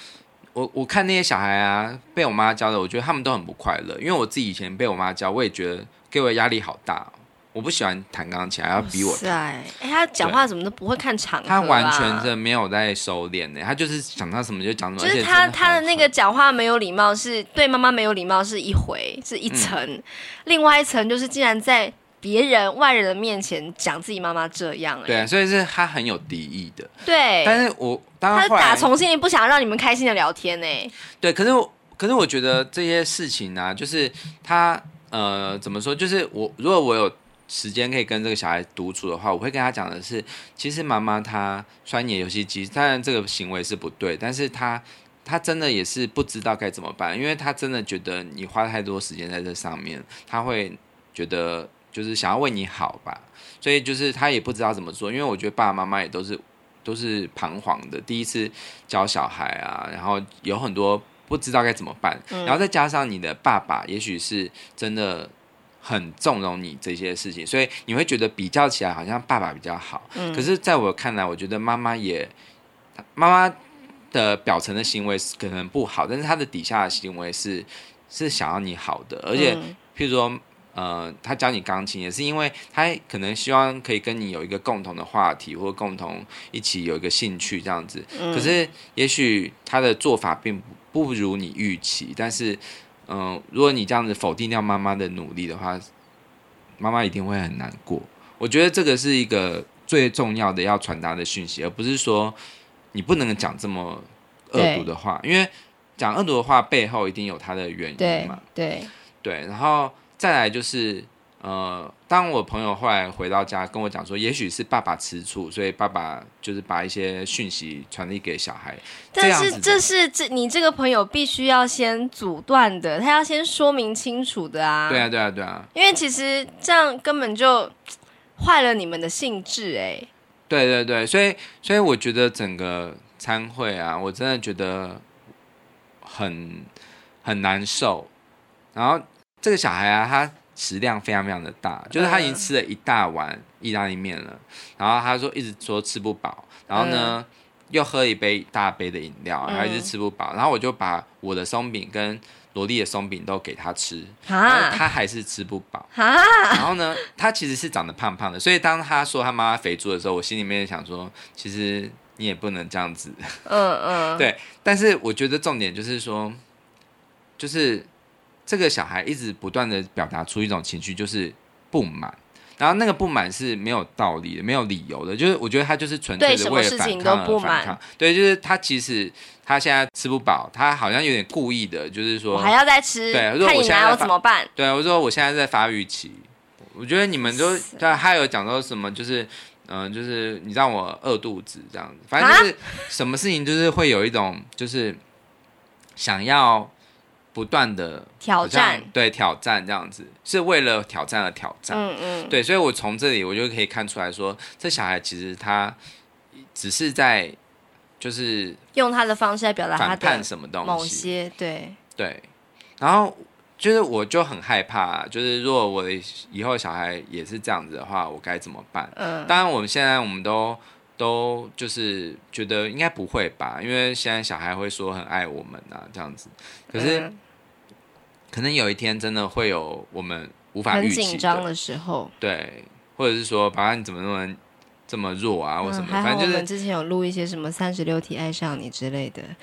我我看那些小孩啊，被我妈教的，我觉得他们都很不快乐，因为我自己以前被我妈教，我也觉得给我的压力好大。我不喜欢弹钢琴，还要逼我弹。哎，他讲话怎么都不会看场合，他完全是没有在收敛呢，他就是想到什么就讲什么。就是他他的那个讲话没有礼貌，是对妈妈没有礼貌是一回，是一层。嗯、另外一层就是竟然在别人外人的面前讲自己妈妈这样。对，所以是他很有敌意的。对。但是我当他打从心里不想让你们开心的聊天呢。对，可是我可是我觉得这些事情呢、啊，就是他呃怎么说？就是我如果我有。时间可以跟这个小孩独处的话，我会跟他讲的是，其实妈妈她摔你的游戏机，当然这个行为是不对，但是她她真的也是不知道该怎么办，因为她真的觉得你花太多时间在这上面，她会觉得就是想要为你好吧，所以就是她也不知道怎么做，因为我觉得爸爸妈妈也都是都是彷徨的，第一次教小孩啊，然后有很多不知道该怎么办，然后再加上你的爸爸，也许是真的。很纵容你这些事情，所以你会觉得比较起来好像爸爸比较好。嗯，可是在我看来，我觉得妈妈也，妈妈的表层的行为可能不好，但是她的底下的行为是是想要你好的。而且，譬如说，呃，他教你钢琴也是因为他可能希望可以跟你有一个共同的话题，或共同一起有一个兴趣这样子。可是，也许他的做法并不不如你预期，但是。嗯，如果你这样子否定掉妈妈的努力的话，妈妈一定会很难过。我觉得这个是一个最重要的要传达的讯息，而不是说你不能讲这么恶毒的话，因为讲恶毒的话背后一定有它的原因嘛。对对，对，然后再来就是。呃，当我朋友后来回到家跟我讲说，也许是爸爸吃醋，所以爸爸就是把一些讯息传递给小孩。但是这是这你这个朋友必须要先阻断的，他要先说明清楚的啊。对啊，对啊，对啊。因为其实这样根本就坏了你们的兴致哎。对对对，所以所以我觉得整个参会啊，我真的觉得很很难受。然后这个小孩啊，他。食量非常非常的大，就是他已经吃了一大碗意大利面了，然后他说一直说吃不饱，然后呢，又喝一杯大杯的饮料，然后一直吃不饱，然后我就把我的松饼跟萝莉的松饼都给他吃，他还是吃不饱。然后呢，他其实是长得胖胖的，所以当他说他妈妈肥猪的时候，我心里面想说，其实你也不能这样子。嗯嗯，对。但是我觉得重点就是说，就是这个小孩一直不断的表达出一种情绪，就是不满。然后那个不满是没有道理的，没有理由的，就是我觉得他就是纯粹的为了反抗而反抗。对，就是他其实他现在吃不饱，他好像有点故意的，就是说我还要再吃。对，我说我现在我怎么办？对，我说我现在在发育期，我觉得你们都对，他有讲到什么，就是嗯、呃，就是你让我饿肚子这样子，反正就是什么事情就是会有一种就是想要。不断的挑战，对挑战这样子，是为了挑战而挑战。嗯嗯，对，所以我从这里我就可以看出来说，这小孩其实他只是在就是用他的方式来表达他的什么东西，某些对对。然后就是我就很害怕，就是如果我的以后小孩也是这样子的话，我该怎么办？嗯，当然我们现在我们都都就是觉得应该不会吧，因为现在小孩会说很爱我们啊，这样子。可是，嗯、可能有一天真的会有我们无法预期很紧张的时候，对，或者是说，爸爸你怎么那么这么弱啊，或什么？嗯、反正就是之前有录一些什么三十六题爱上你之类的。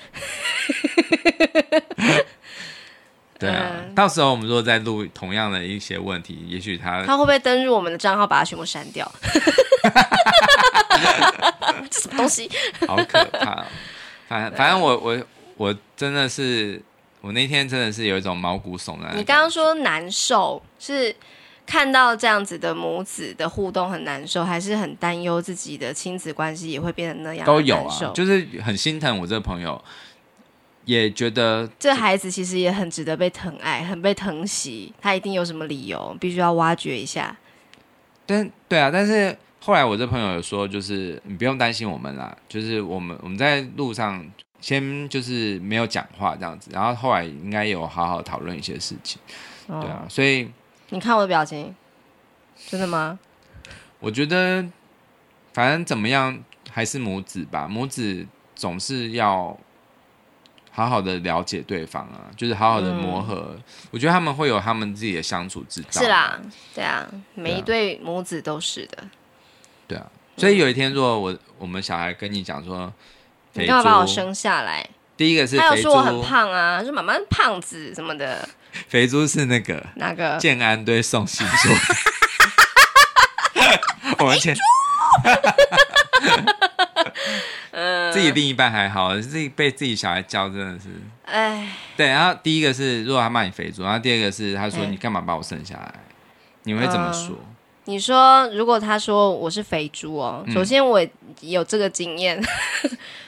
对啊，嗯、到时候我们如果再录同样的一些问题，也许他他会不会登入我们的账号，把它全部删掉？这什么东西？好可怕！反反正我我。我真的是，我那天真的是有一种毛骨悚然。你刚刚说难受，是看到这样子的母子的互动很难受，还是很担忧自己的亲子关系也会变成那样？都有啊，就是很心疼我这个朋友，也觉得这孩子其实也很值得被疼爱，很被疼惜，他一定有什么理由，必须要挖掘一下。但对啊，但是后来我这朋友有说，就是你不用担心我们啦，就是我们我们在路上。先就是没有讲话这样子，然后后来应该有好好讨论一些事情，哦、对啊，所以你看我的表情，真的吗？我觉得反正怎么样还是母子吧，母子总是要好好的了解对方啊，就是好好的磨合。嗯、我觉得他们会有他们自己的相处之道。是啦，对啊，每一对母子都是的。对啊，所以有一天如果我我们小孩跟你讲说。你干嘛把我生下来？第一个是他有说我很胖啊，说妈妈胖子什么的。肥猪是那个哪个？建安对宋信说。我们前。嗯，自己另一半还好，自己被自己小孩教真的是。哎。对，然后第一个是如果他骂你肥猪，然后第二个是他说你干嘛把我生下来？你会怎么说？你说如果他说我是肥猪哦，首先我有这个经验。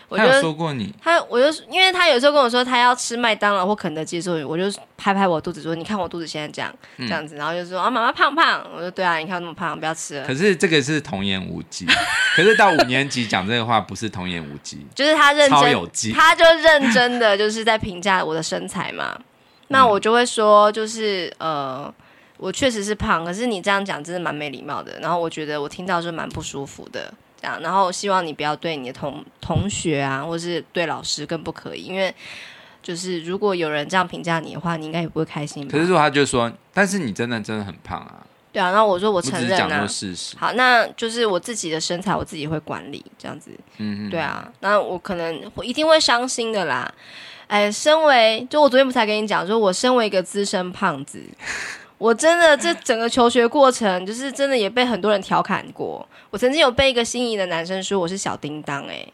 我就有说过你，他我就因为他有时候跟我说他要吃麦当劳或肯德基的时候，我就拍拍我肚子说：“你看我肚子现在这样、嗯、这样子。”然后就说：“啊，妈妈胖胖。”我说：“对啊，你看我那么胖，不要吃了。”可是这个是童言无忌。可是到五年级讲这个话不是童言无忌，就是他认真，超有记他就认真的就是在评价我的身材嘛。那我就会说，就是呃，我确实是胖，可是你这样讲真的蛮没礼貌的。然后我觉得我听到就蛮不舒服的。这样，然后希望你不要对你的同同学啊，或是对老师更不可以，因为就是如果有人这样评价你的话，你应该也不会开心吧。可是说他就说，但是你真的真的很胖啊。对啊，那我说我承认啊，事实。好，那就是我自己的身材，我自己会管理，这样子。嗯嗯。对啊，那我可能我一定会伤心的啦。哎，身为就我昨天不才跟你讲，说我身为一个资深胖子。我真的这整个求学过程，就是真的也被很多人调侃过。我曾经有被一个心仪的男生说我是小叮当，哎，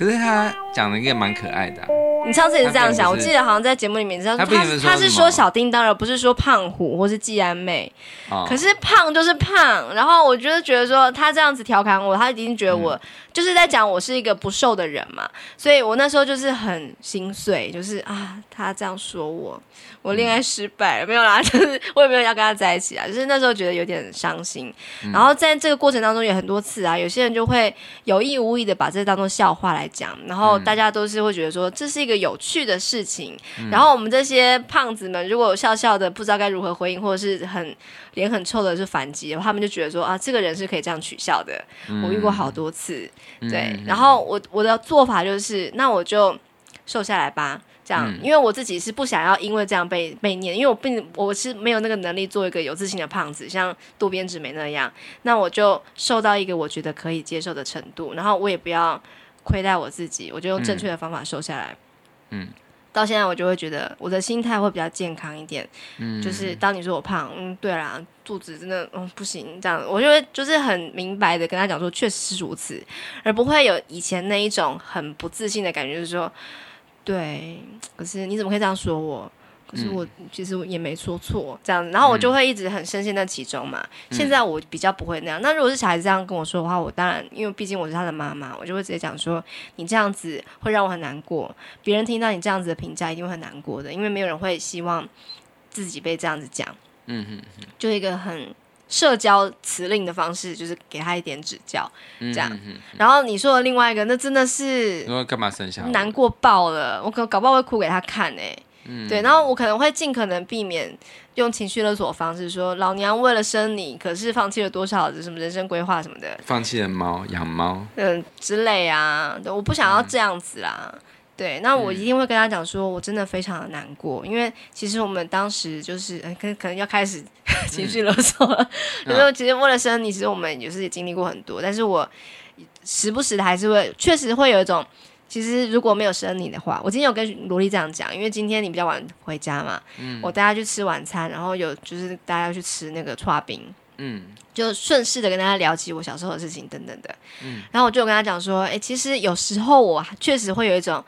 可是他讲的应该蛮可爱的啊。你上次也是这样想，我记得好像在节目里面，他他他是说小叮当，而不是说胖虎或是季安妹。哦。可是胖就是胖，然后我就是觉得说他这样子调侃我，他已经觉得我就是在讲我是一个不瘦的人嘛，所以我那时候就是很心碎，就是啊，他这样说我，我恋爱失败了，没有啦，就是我也没有要跟他在一起啊，就是那时候觉得有点伤心。然后在这个过程当中有很多次啊，有些人就会有意无意的把这当做笑话来讲，然后大家都是会觉得说这是一个有趣的事情。嗯、然后我们这些胖子们如果笑笑的不知道该如何回应，或者是很脸很臭的是反击，他们就觉得说啊，这个人是可以这样取笑的。嗯、我遇过好多次，对。嗯、然后我我的做法就是，那我就瘦下来吧。这样，因为我自己是不想要因为这样被被念，因为我并我是没有那个能力做一个有自信的胖子，像渡边直美那样。那我就瘦到一个我觉得可以接受的程度，然后我也不要亏待我自己，我就用正确的方法瘦下来。嗯，到现在我就会觉得我的心态会比较健康一点。嗯，就是当你说我胖，嗯，对啦，肚子真的嗯不行，这样我就会就是很明白的跟他讲说，确实是如此，而不会有以前那一种很不自信的感觉，就是说。对，可是你怎么可以这样说我？可是我其实也没说错，这样，然后我就会一直很深陷在其中嘛。嗯、现在我比较不会那样。那如果是小孩子这样跟我说的话，我当然，因为毕竟我是他的妈妈，我就会直接讲说，你这样子会让我很难过。别人听到你这样子的评价，一定会很难过的，因为没有人会希望自己被这样子讲。嗯哼哼，就一个很。社交辞令的方式就是给他一点指教，这样。嗯、哼哼，然后你说的另外一个，那真的是，你说干嘛生下？难过爆了，我可搞不好会哭给他看哎。嗯、对，然后我可能会尽可能避免用情绪勒索的方式说，老娘为了生你，可是放弃了多少的什么人生规划什么的，放弃了猫养猫，嗯之类啊，我不想要这样子啦。嗯对，那我一定会跟他讲说，我真的非常的难过，因为其实我们当时就是，可能可能要开始 情绪勒索了。就说、嗯、其实为了生你，其实我们也是也经历过很多，但是我时不时的还是会，确实会有一种，其实如果没有生你的话，我今天有跟萝莉这样讲，因为今天你比较晚回家嘛，嗯，我带他去吃晚餐，然后有就是大家去吃那个串冰，嗯，就顺势的跟大家聊起我小时候的事情等等的，嗯，然后我就跟他讲说，哎，其实有时候我确实会有一种。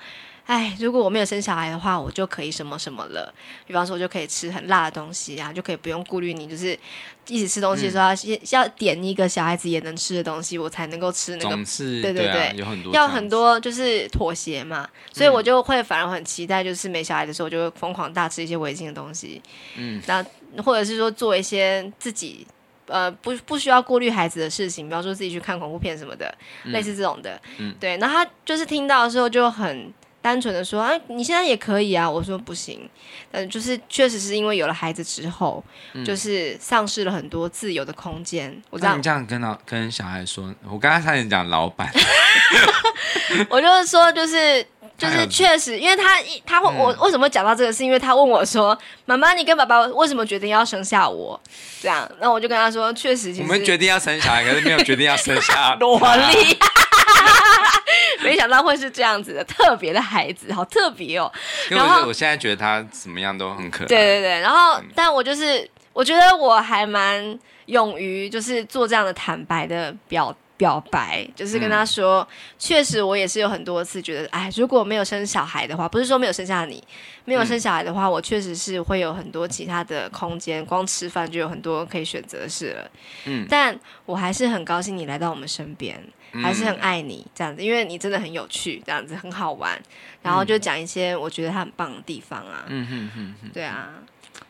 哎，如果我没有生小孩的话，我就可以什么什么了。比方说，我就可以吃很辣的东西啊，就可以不用顾虑你，就是一起吃东西的时候要要点一个小孩子也能吃的东西，我才能够吃那个。是对对对，对啊、有很多要很多就是妥协嘛，所以我就会反而很期待，就是没小孩的时候，我就会疯狂大吃一些违禁的东西。嗯，那或者是说做一些自己呃不不需要顾虑孩子的事情，比方说自己去看恐怖片什么的，嗯、类似这种的。嗯，对，那他就是听到的时候就很。单纯的说，哎，你现在也可以啊。我说不行，嗯，就是确实是因为有了孩子之后，嗯、就是丧失了很多自由的空间。我这样你这样跟老跟小孩说，我刚刚差点讲老板，我就是说，就是就是确实，因为他他会、嗯、我为什么讲到这个，是因为他问我说，妈妈，你跟爸爸为什么决定要生下我？这样，那我就跟他说，确实，我们决定要生小孩，可是没有决定要生下 萝莉。没想到会是这样子的特别的孩子，好特别哦。然后我现在觉得他怎么样都很可爱。对对对，然后、嗯、但我就是我觉得我还蛮勇于就是做这样的坦白的表表白，就是跟他说，嗯、确实我也是有很多次觉得，哎，如果没有生小孩的话，不是说没有生下你，没有生小孩的话，嗯、我确实是会有很多其他的空间，光吃饭就有很多可以选择的事了。嗯，但我还是很高兴你来到我们身边。还是很爱你这样子，因为你真的很有趣，这样子很好玩，然后就讲一些我觉得他很棒的地方啊。嗯哼哼哼，对啊，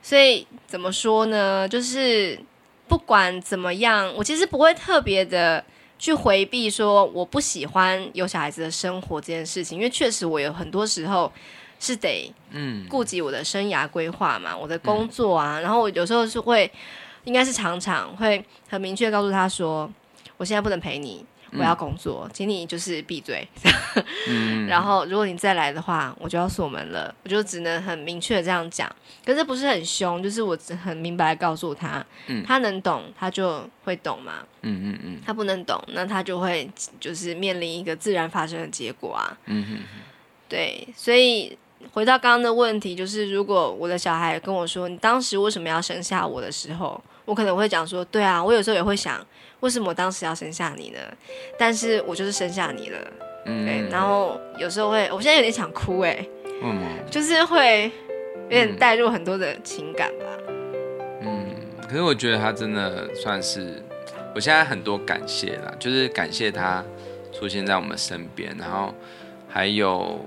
所以怎么说呢？就是不管怎么样，我其实不会特别的去回避说我不喜欢有小孩子的生活这件事情，因为确实我有很多时候是得嗯顾及我的生涯规划嘛，我的工作啊，然后我有时候是会，应该是常常会很明确告诉他说，我现在不能陪你。我要工作，请你就是闭嘴。嗯、然后，如果你再来的话，我就要锁门了。我就只能很明确的这样讲，可是不是很凶，就是我很明白告诉他，嗯、他能懂，他就会懂嘛。嗯嗯嗯，他不能懂，那他就会就是面临一个自然发生的结果啊。嗯哼哼，对，所以回到刚刚的问题，就是如果我的小孩跟我说，你当时为什么要生下我的时候，我可能会讲说，对啊，我有时候也会想。为什么我当时要生下你呢？但是我就是生下你了，嗯，对。然后有时候会，我现在有点想哭，哎，嗯，就是会有点带入很多的情感吧。嗯，可是我觉得他真的算是，我现在很多感谢啦，就是感谢他出现在我们身边，然后还有。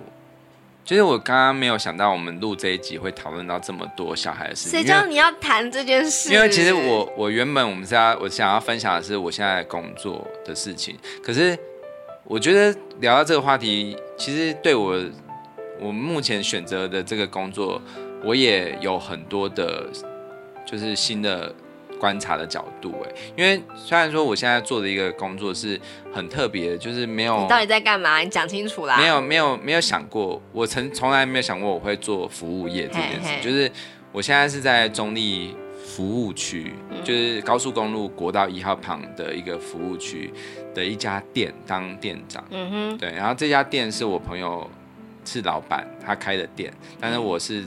其实我刚刚没有想到，我们录这一集会讨论到这么多小孩的事情。谁叫你要谈这件事？因为其实我我原本我们是要我想要分享的是我现在工作的事情，可是我觉得聊到这个话题，其实对我我目前选择的这个工作，我也有很多的，就是新的。观察的角度，哎，因为虽然说我现在做的一个工作是很特别，就是没有。你到底在干嘛？你讲清楚啦。没有，没有，没有想过，我曾从来没有想过我会做服务业这件事。嘿嘿就是我现在是在中立服务区，嗯、就是高速公路国道一号旁的一个服务区的一家店当店长。嗯哼。对，然后这家店是我朋友是老板，他开的店，但是我是。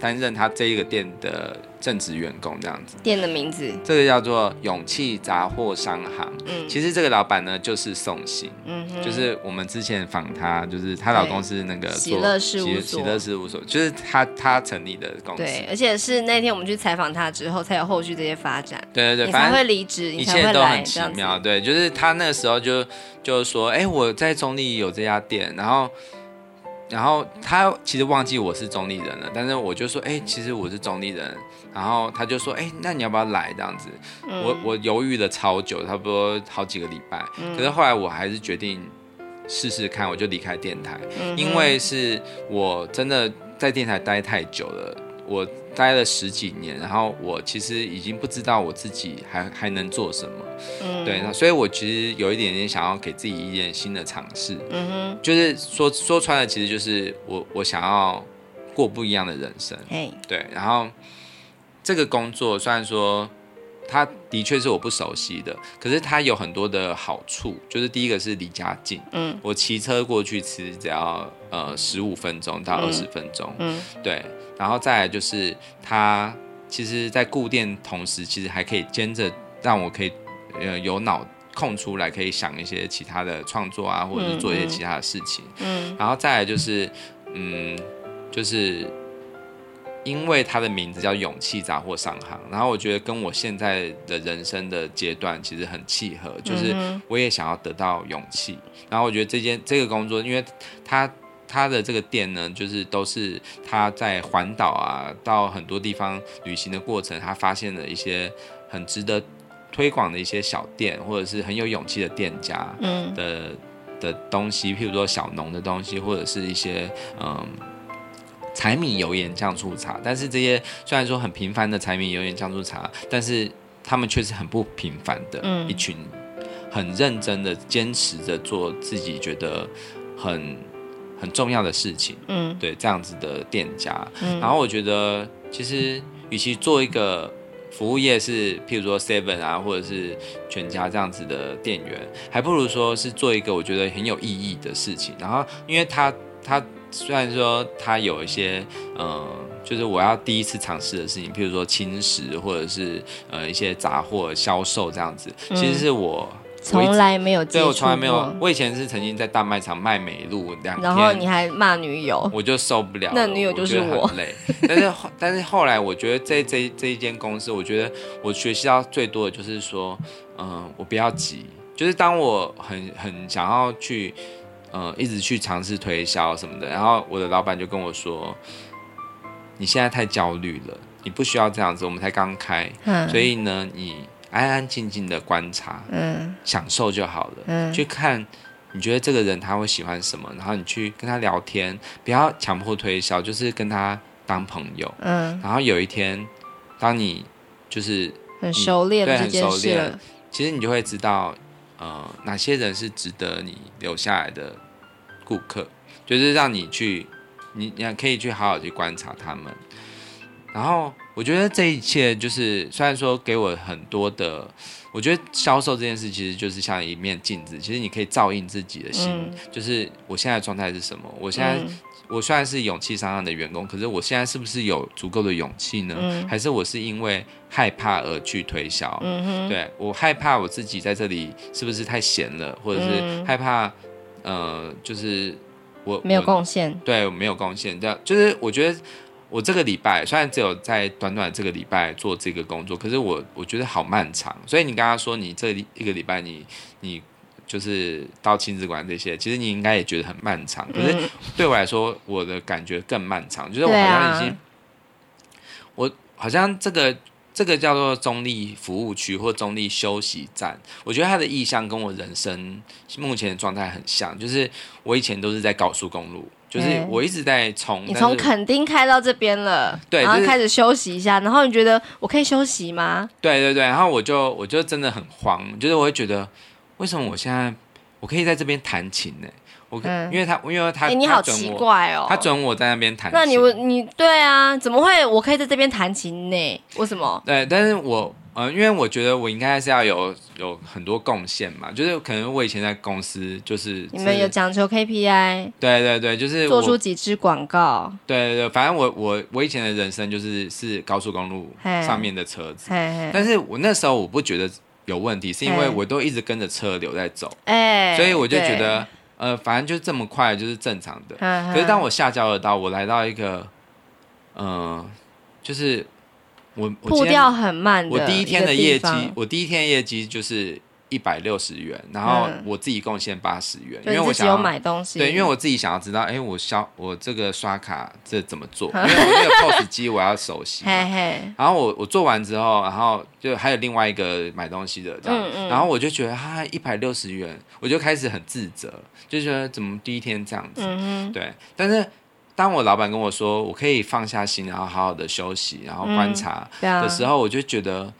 担任他这一个店的正职员工这样子，店的名字这个叫做勇气杂货商行。嗯，其实这个老板呢就是宋鑫，嗯哼，就是我们之前访他，就是她老公是那个喜乐事务所，喜乐事务所，就是他他成立的公司。对，而且是那天我们去采访他之后，才有后续这些发展。对对对，反正会离职，一切都很奇妙。对，就是他那个时候就就是说，哎，我在中立有这家店，然后。然后他其实忘记我是中立人了，但是我就说，哎，其实我是中立人。然后他就说，哎，那你要不要来？这样子？嗯、我我犹豫了超久，差不多好几个礼拜。嗯、可是后来我还是决定试试看，我就离开电台，嗯、因为是我真的在电台待太久了，我。待了十几年，然后我其实已经不知道我自己还还能做什么，嗯，对，所以我其实有一点点想要给自己一点新的尝试，嗯哼，就是说说穿了，其实就是我我想要过不一样的人生，嘿。对，然后这个工作虽然说它的确是我不熟悉的，可是它有很多的好处，就是第一个是离家近，嗯，我骑车过去其实只要呃十五分钟到二十分钟，嗯，嗯对。然后再来就是，它其实，在固店同时，其实还可以兼着让我可以，呃，有脑空出来，可以想一些其他的创作啊，或者是做一些其他的事情。嗯，嗯然后再来就是，嗯，就是因为他的名字叫勇气杂货商行，然后我觉得跟我现在的人生的阶段其实很契合，就是我也想要得到勇气。然后我觉得这件这个工作，因为他。他的这个店呢，就是都是他在环岛啊，到很多地方旅行的过程，他发现了一些很值得推广的一些小店，或者是很有勇气的店家的，嗯的的东西，譬如说小农的东西，或者是一些嗯柴米油盐酱醋茶。但是这些虽然说很平凡的柴米油盐酱醋茶，但是他们却是很不平凡的一群，很认真的坚持着做自己觉得很。很重要的事情，嗯，对，这样子的店家，嗯，然后我觉得其实与其做一个服务业是，譬如说 Seven 啊，或者是全家这样子的店员，还不如说是做一个我觉得很有意义的事情。然后，因为他他虽然说他有一些，嗯，就是我要第一次尝试的事情，譬如说轻食或者是呃一些杂货销售这样子，其实是我。从来没有，对，我从来没有。我以前是曾经在大卖场卖美露两天，然后你还骂女友，我就受不了了。那女友就是我，我很累。但是 但是后来，我觉得这这这一间公司，我觉得我学习到最多的就是说，嗯、呃，我不要急。就是当我很很想要去，呃，一直去尝试推销什么的，然后我的老板就跟我说：“你现在太焦虑了，你不需要这样子，我们才刚开，嗯、所以呢，你。”安安静静的观察，嗯，享受就好了。嗯，去看你觉得这个人他会喜欢什么，然后你去跟他聊天，不要强迫推销，就是跟他当朋友。嗯，然后有一天，当你就是很熟练，对，很熟练，其实你就会知道，呃，哪些人是值得你留下来的顾客，就是让你去，你你可以去好好去观察他们，然后。我觉得这一切就是，虽然说给我很多的，我觉得销售这件事其实就是像一面镜子，其实你可以照应自己的心，嗯、就是我现在的状态是什么？我现在、嗯、我虽然是勇气商量的员工，可是我现在是不是有足够的勇气呢？嗯、还是我是因为害怕而去推销？嗯、哼对，我害怕我自己在这里是不是太闲了，或者是害怕，呃，就是我没有贡献，对，没有贡献，对，就是我觉得。我这个礼拜虽然只有在短短这个礼拜做这个工作，可是我我觉得好漫长。所以你刚刚说你这一个礼拜你你就是到亲子馆这些，其实你应该也觉得很漫长。可是对我来说，我的感觉更漫长，就是我好像已经，我好像这个这个叫做中立服务区或中立休息站，我觉得它的意向跟我人生目前的状态很像，就是我以前都是在高速公路，就是我一直在冲。你从垦丁开到这边了，对，然后开始休息一下，然后你觉得我可以休息吗？对对对，然后我就我就真的很慌，就是我会觉得为什么我现在我可以在这边弹琴呢？我因为他，因为他，欸、你好奇怪哦，他准我在那边弹琴。那你你对啊，怎么会？我可以在这边弹琴呢？为什么？对，但是我呃，因为我觉得我应该是要有有很多贡献嘛，就是可能我以前在公司就是你们有讲求 KPI，对对对，就是做出几支广告，对对对，反正我我我以前的人生就是是高速公路上面的车子，嘿嘿，但是我那时候我不觉得有问题，是因为我都一直跟着车流在走，哎，所以我就觉得。呃，反正就是这么快，就是正常的。呵呵，可是当我下交流道，我来到一个，呃，就是我步调很慢的，我第一天的业绩，我第一天的业绩就是。一百六十元，然后我自己贡献八十元，嗯，因为我想要买东西。对，因为我自己想要知道，哎，我消我这个刷卡这怎么做？因为我那个 POS 机我要熟悉。嘿嘿。然后我我做完之后，然后就还有另外一个买东西的这样，嗯嗯，然后我就觉得哈，一百六十元，我就开始很自责，就觉得怎么第一天这样子？对，但是当我老板跟我说我可以放下心，然后好好的休息，然后观察的时候，嗯，我就觉得。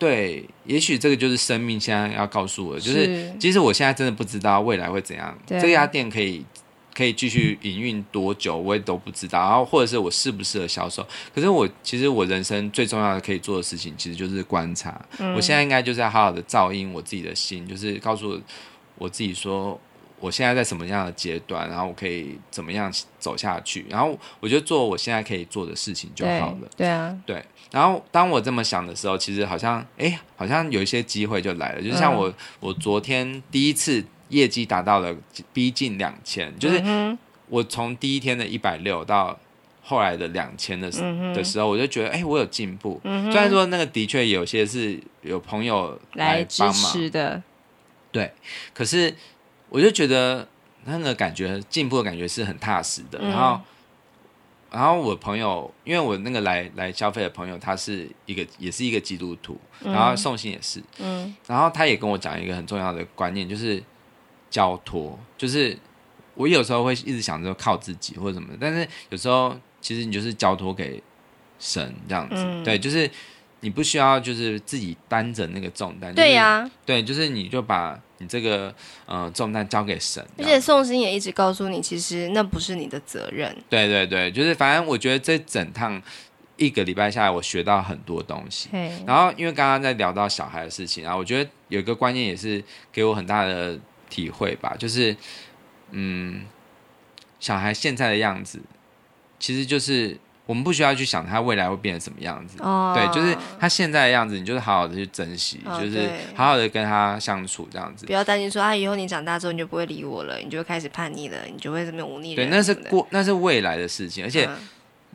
对，也许这个就是生命现在要告诉我的，就是，是其实我现在真的不知道未来会怎样，这家店可以可以继续营运多久，我也都不知道。然后或者是我适不适合销售，可是我其实我人生最重要的可以做的事情，其实就是观察。嗯、我现在应该就是要好好的照应我自己的心，就是告诉我自己说，我现在在什么样的阶段，然后我可以怎么样走下去，然后我就做我现在可以做的事情就好了。对，对啊，对。然后当我这么想的时候，其实好像，哎，好像有一些机会就来了。就像我，嗯、我昨天第一次业绩达到了逼近两千，就是我从第一天的一百六到后来的两千的时的时候，我就觉得，哎，我有进步。虽然说那个的确有些是有朋友来帮忙来支持的，对，可是我就觉得那个感觉进步的感觉是很踏实的。然后。然后我朋友，因为我那个来来消费的朋友，他是一个也是一个基督徒，然后送信也是，嗯，然后他也跟我讲一个很重要的观念，就是交托，就是我有时候会一直想着靠自己或者什么，但是有时候其实你就是交托给神这样子，嗯、对，就是你不需要就是自己担着那个重担，对呀、就是，对，就是你就把。你这个呃重担交给神，而且宋心也一直告诉你，其实那不是你的责任。对对对，就是反正我觉得这整趟一个礼拜下来，我学到很多东西。然后因为刚刚在聊到小孩的事情，然后我觉得有一个观念也是给我很大的体会吧，就是嗯，小孩现在的样子，其实就是。我们不需要去想他未来会变成什么样子，哦、对，就是他现在的样子，你就是好好的去珍惜，哦、就是好好的跟他相处这样子。不要担心说啊，以后你长大之后你就不会理我了，你就会开始叛逆了，你就会这么忤逆。对，那是过，那是未来的事情。而且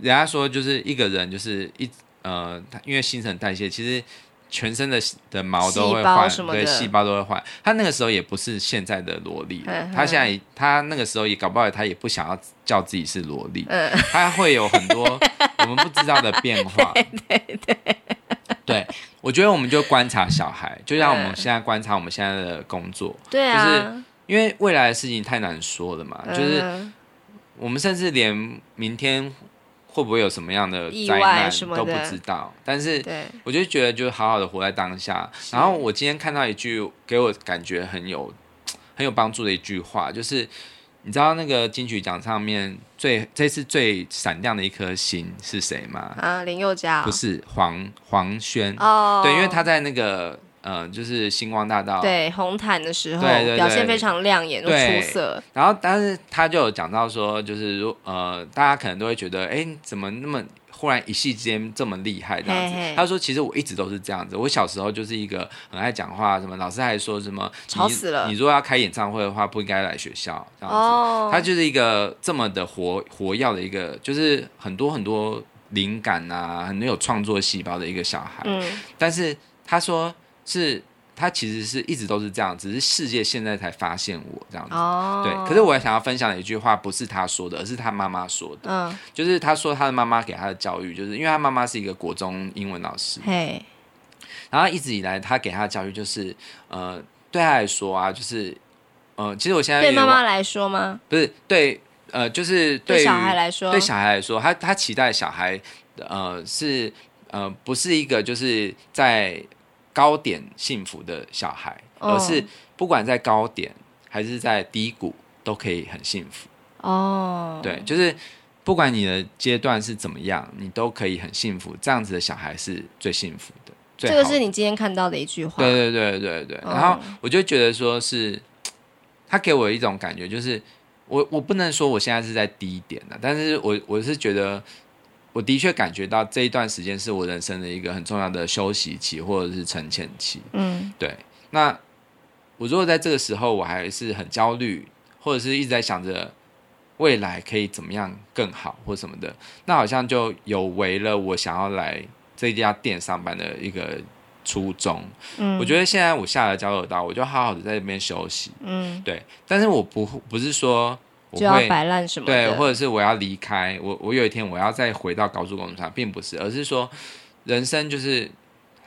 人家说，就是一个人就是一呃，因为新陈代谢，其实。全身的的毛都会换，对，细胞都会换。他那个时候也不是现在的萝莉，他现在他那个时候也搞不好，他也不想要叫自己是萝莉，他会有很多 我们不知道的变化。对对对，对，我觉得我们就观察小孩，就像我们现在观察我们现在的工作，对啊，就是因为未来的事情太难说了嘛，就是我们甚至连明天。会不会有什么样的灾难都不知道，但是我就觉得就好好的活在当下。然后我今天看到一句给我感觉很有很有帮助的一句话，就是你知道那个金曲奖上面最这次最闪亮的一颗星是谁吗？啊，林宥嘉？不是黄黄轩哦，对，因为他在那个。嗯、呃，就是星光大道对红毯的时候，对对对，表现非常亮眼，又出色。然后，但是他就有讲到说，就是如呃，大家可能都会觉得，哎，怎么那么忽然一夕之间这么厉害这样子？嘿嘿，他说，其实我一直都是这样子。我小时候就是一个很爱讲话，什么老师还说什么吵死了。你如果要开演唱会的话，不应该来学校这样子。哦、他就是一个这么的活活跃的一个，就是很多很多灵感啊，很有创作细胞的一个小孩。嗯，但是他说。是他其实是一直都是这样，只是世界现在才发现我这样子。哦，对。可是我想要分享的一句话，不是他说的，而是他妈妈说的。嗯，就是他说他的妈妈给他的教育，就是因为他妈妈是一个国中英文老师。嘿。然后一直以来，他给他的教育就是，呃，对他来说啊，就是，呃，其实我现在对妈妈来说吗？不是，对，呃，就是对，对小孩来说，对小孩来说，他他期待小孩，呃，是呃，不是一个就是在高点幸福的小孩，哦，而是不管在高点还是在低谷都可以很幸福。哦，对，就是不管你的阶段是怎么样，你都可以很幸福。这样子的小孩是最幸福的。这个是你今天看到的一句话。对对对对对，然后我就觉得说是，他给我一种感觉，就是我我不能说我现在是在低点的，但是我我是觉得，我的确感觉到这一段时间是我人生的一个很重要的休息期或者是沉潜期。嗯，对。那我如果在这个时候我还是很焦虑，或者是一直在想着未来可以怎么样更好或什么的，那好像就有违了我想要来。这家店上班的一个初衷，嗯，我觉得现在我下了交流道，我就好好的在这边休息，嗯，对。但是我不不是说就要摆烂什么的，对，或者是我要离开，我我有一天我要再回到高速公路上，并不是，而是说人生就是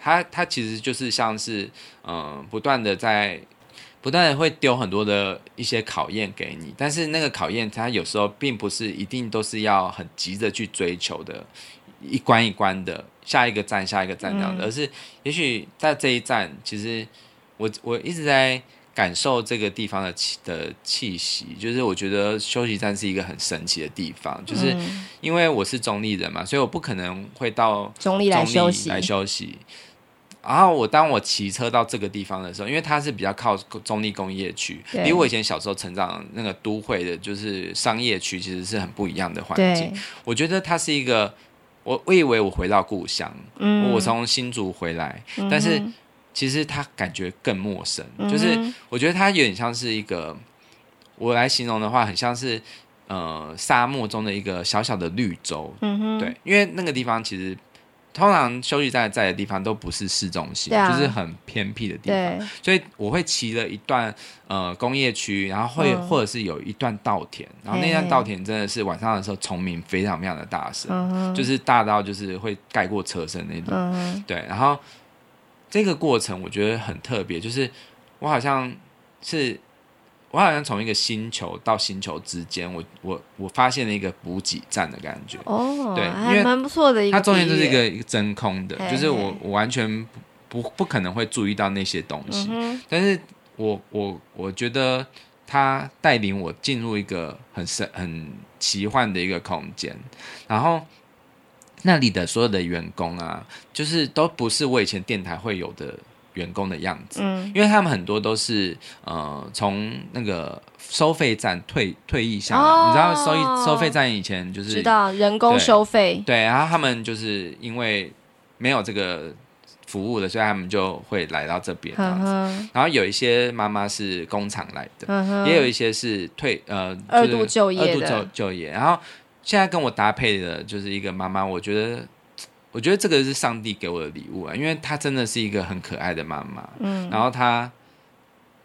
它它其实就是像是嗯、呃，不断的在不断的会丢很多的一些考验给你，但是那个考验它有时候并不是一定都是要很急着去追求的。一关一关的，下一个站，下一个站这样的，嗯、而是也许在这一站，其实我我一直在感受这个地方的气的气息，就是我觉得休息站是一个很神奇的地方，就是因为我是中立人嘛，所以我不可能会到中立来休息来休息。然后我当我骑车到这个地方的时候，因为它是比较靠中立工业区，比我以前小时候成长那个都会的，就是商业区，其实是很不一样的环境。我觉得它是一个。我我以为我回到故乡，嗯、我从新竹回来，嗯、但是其实它感觉更陌生。嗯、就是我觉得它有点像是一个，我来形容的话，很像是呃沙漠中的一个小小的绿洲。嗯哼，对，因为那个地方其实。通常休息站在的地方都不是市中心，啊、就是很偏僻的地方，所以我会骑了一段呃工业区，然后会、嗯、或者是有一段稻田，然后那段稻田真的是晚上的时候虫鸣非常非常的大声，嗯、就是大到就是会盖过车身那种。嗯、对，然后这个过程我觉得很特别，就是我好像是。我好像从一个星球到星球之间，我我我发现了一个补给站的感觉。哦，对，因为蛮不错的一个。它中间就是一个一个真空的，嘿嘿就是我我完全不不不可能会注意到那些东西。嗯、但是我我我觉得它带领我进入一个很深很奇幻的一个空间，然后那里的所有的员工啊，就是都不是我以前电台会有的。员工的样子，嗯，因为他们很多都是呃从那个收费站退退役下来，哦、你知道收益收费站以前就是知道人工收费，对，然后他们就是因为没有这个服务的，所以他们就会来到这边这样子。呵呵然后有一些妈妈是工厂来的，也有一些是退呃、就是、二度就业二度就就业。然后现在跟我搭配的就是一个妈妈，我觉得。我觉得这个是上帝给我的礼物啊，因为她真的是一个很可爱的妈妈。嗯，然后她，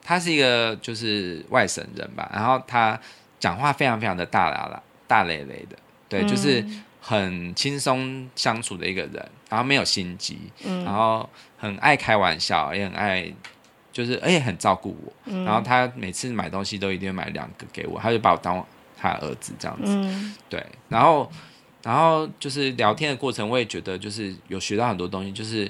她是一个就是外省人吧，然后她讲话非常非常的大啦啦、大咧咧的，对，嗯、就是很轻松相处的一个人，然后没有心机，嗯，然后很爱开玩笑，也很爱，就是而且很照顾我。嗯、然后她每次买东西都一定会买两个给我，她就把我当她儿子这样子。嗯、对，然后。然后就是聊天的过程，我也觉得就是有学到很多东西，就是，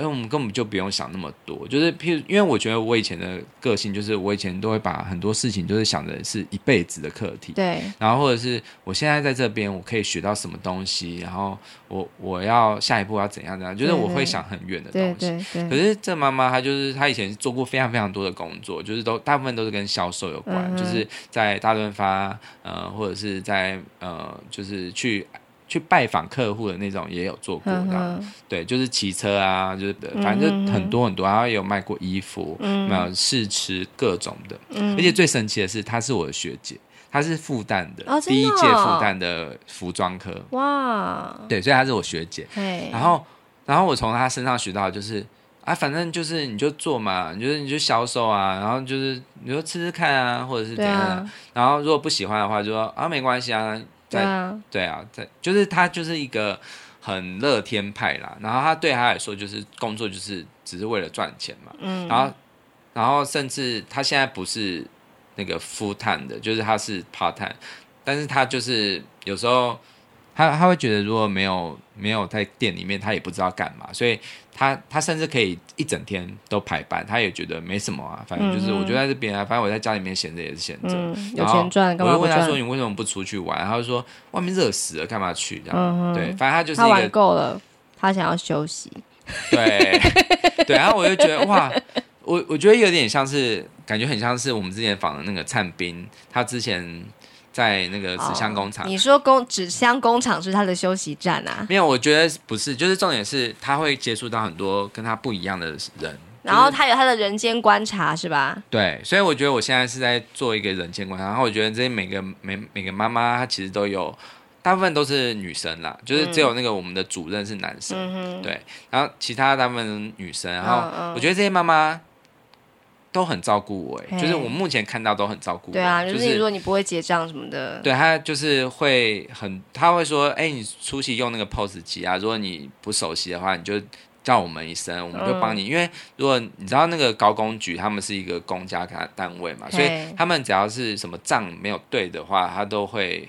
哎，我们根本就不用想那么多，就是譬如，因为我觉得我以前的个性，就是我以前都会把很多事情就是想的是一辈子的课题，对。然后或者是我现在在这边，我可以学到什么东西，然后我我要下一步要怎样怎样，就是我会想很远的东西。可是这妈妈她就是她以前做过非常非常多的工作，就是都大部分都是跟销售有关，嗯、就是在大润发呃或者是在呃就是去。去拜访客户的那种也有做过的，对，就是骑车啊，就是反正就很多很多，然后也有卖过衣服，嗯、没有试吃各种的，嗯、而且最神奇的是，她是我的学姐，她是复旦的，哦、第一届复旦的服装科，哇，对，所以她是我学姐，嘿。然后然后我从她身上学到就是。啊，反正就是你就做嘛，你就你就销售啊，然后就是你就吃吃看啊，或者是怎样然后如果不喜欢的话，就说啊没关系啊，在对啊，对啊，在就是他就是一个很乐天派啦，然后他对他来说就是工作就是只是为了赚钱嘛，嗯，然后然后甚至他现在不是那个 full time 的，就是他是 part time，但是他就是有时候。他他会觉得如果没有没有在店里面，他也不知道干嘛，所以他他甚至可以一整天都排班，他也觉得没什么啊，反正就是我就在这边啊，反正我在家里面闲着也是闲着，嗯，有钱赚？我就问他说：“你为什么不出去玩？”他就说：“外面热死了，干嘛去？”这样，嗯、对，反正他就是他玩够了，他想要休息。对 对，然后我就觉得哇，我我觉得有点像是感觉很像是我们之前访的那个灿斌，他之前。在那个纸箱工厂，你说工纸箱工厂是他的休息站啊？没有，我觉得不是，就是重点是他会接触到很多跟他不一样的人，然后他有他的人间观察，是吧？对，所以我觉得我现在是在做一个人间观察，然后我觉得这些每个每每个妈妈，她其实都有，大部分都是女生啦，就是只有那个我们的主任是男生，嗯、对，然后其他大部分女生，然后我觉得这些妈妈。都很照顾我，哎，就是我目前看到都很照顾我。对啊，就是你说你不会结账什么的，对他就是会很，他会说，哎，你出去用那个 POS 机啊，如果你不熟悉的话，你就叫我们一声，我们就帮你。嗯、因为如果你知道那个高工局，他们是一个公家单位嘛，所以他们只要是什么账没有对的话，他都会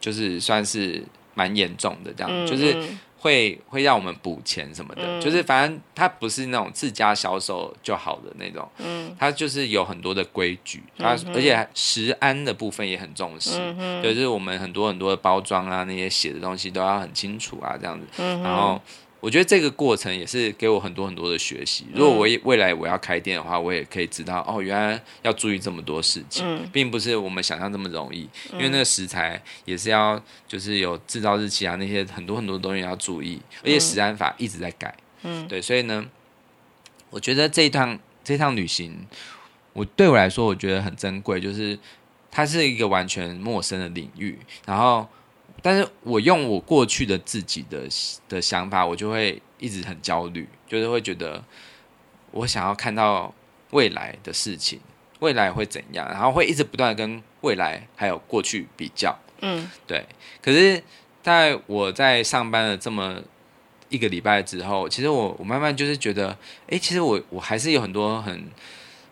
就是算是蛮严重的这样，嗯、就是。会会让我们补钱什么的，嗯、就是反正它不是那种自家销售就好的那种，嗯，它就是有很多的规矩，它、嗯、而且食安的部分也很重视，嗯、就是我们很多很多的包装啊，那些写的东西都要很清楚啊，这样子，嗯、然后。我觉得这个过程也是给我很多很多的学习。如果我未来我要开店的话，我也可以知道哦，原来要注意这么多事情，并不是我们想象这么容易。因为那个食材也是要，就是有制造日期啊，那些很多很多东西要注意，而且食安法一直在改。嗯，对，所以呢，我觉得这一趟这一趟旅行，我对我来说我觉得很珍贵，就是它是一个完全陌生的领域，然后。但是我用我过去的自己的的想法，我就会一直很焦虑，就是会觉得我想要看到未来的事情，未来会怎样，然后会一直不断的跟未来还有过去比较，嗯，对。可是在我在上班了这么一个礼拜之后，其实我我慢慢就是觉得，哎，其实我我还是有很多很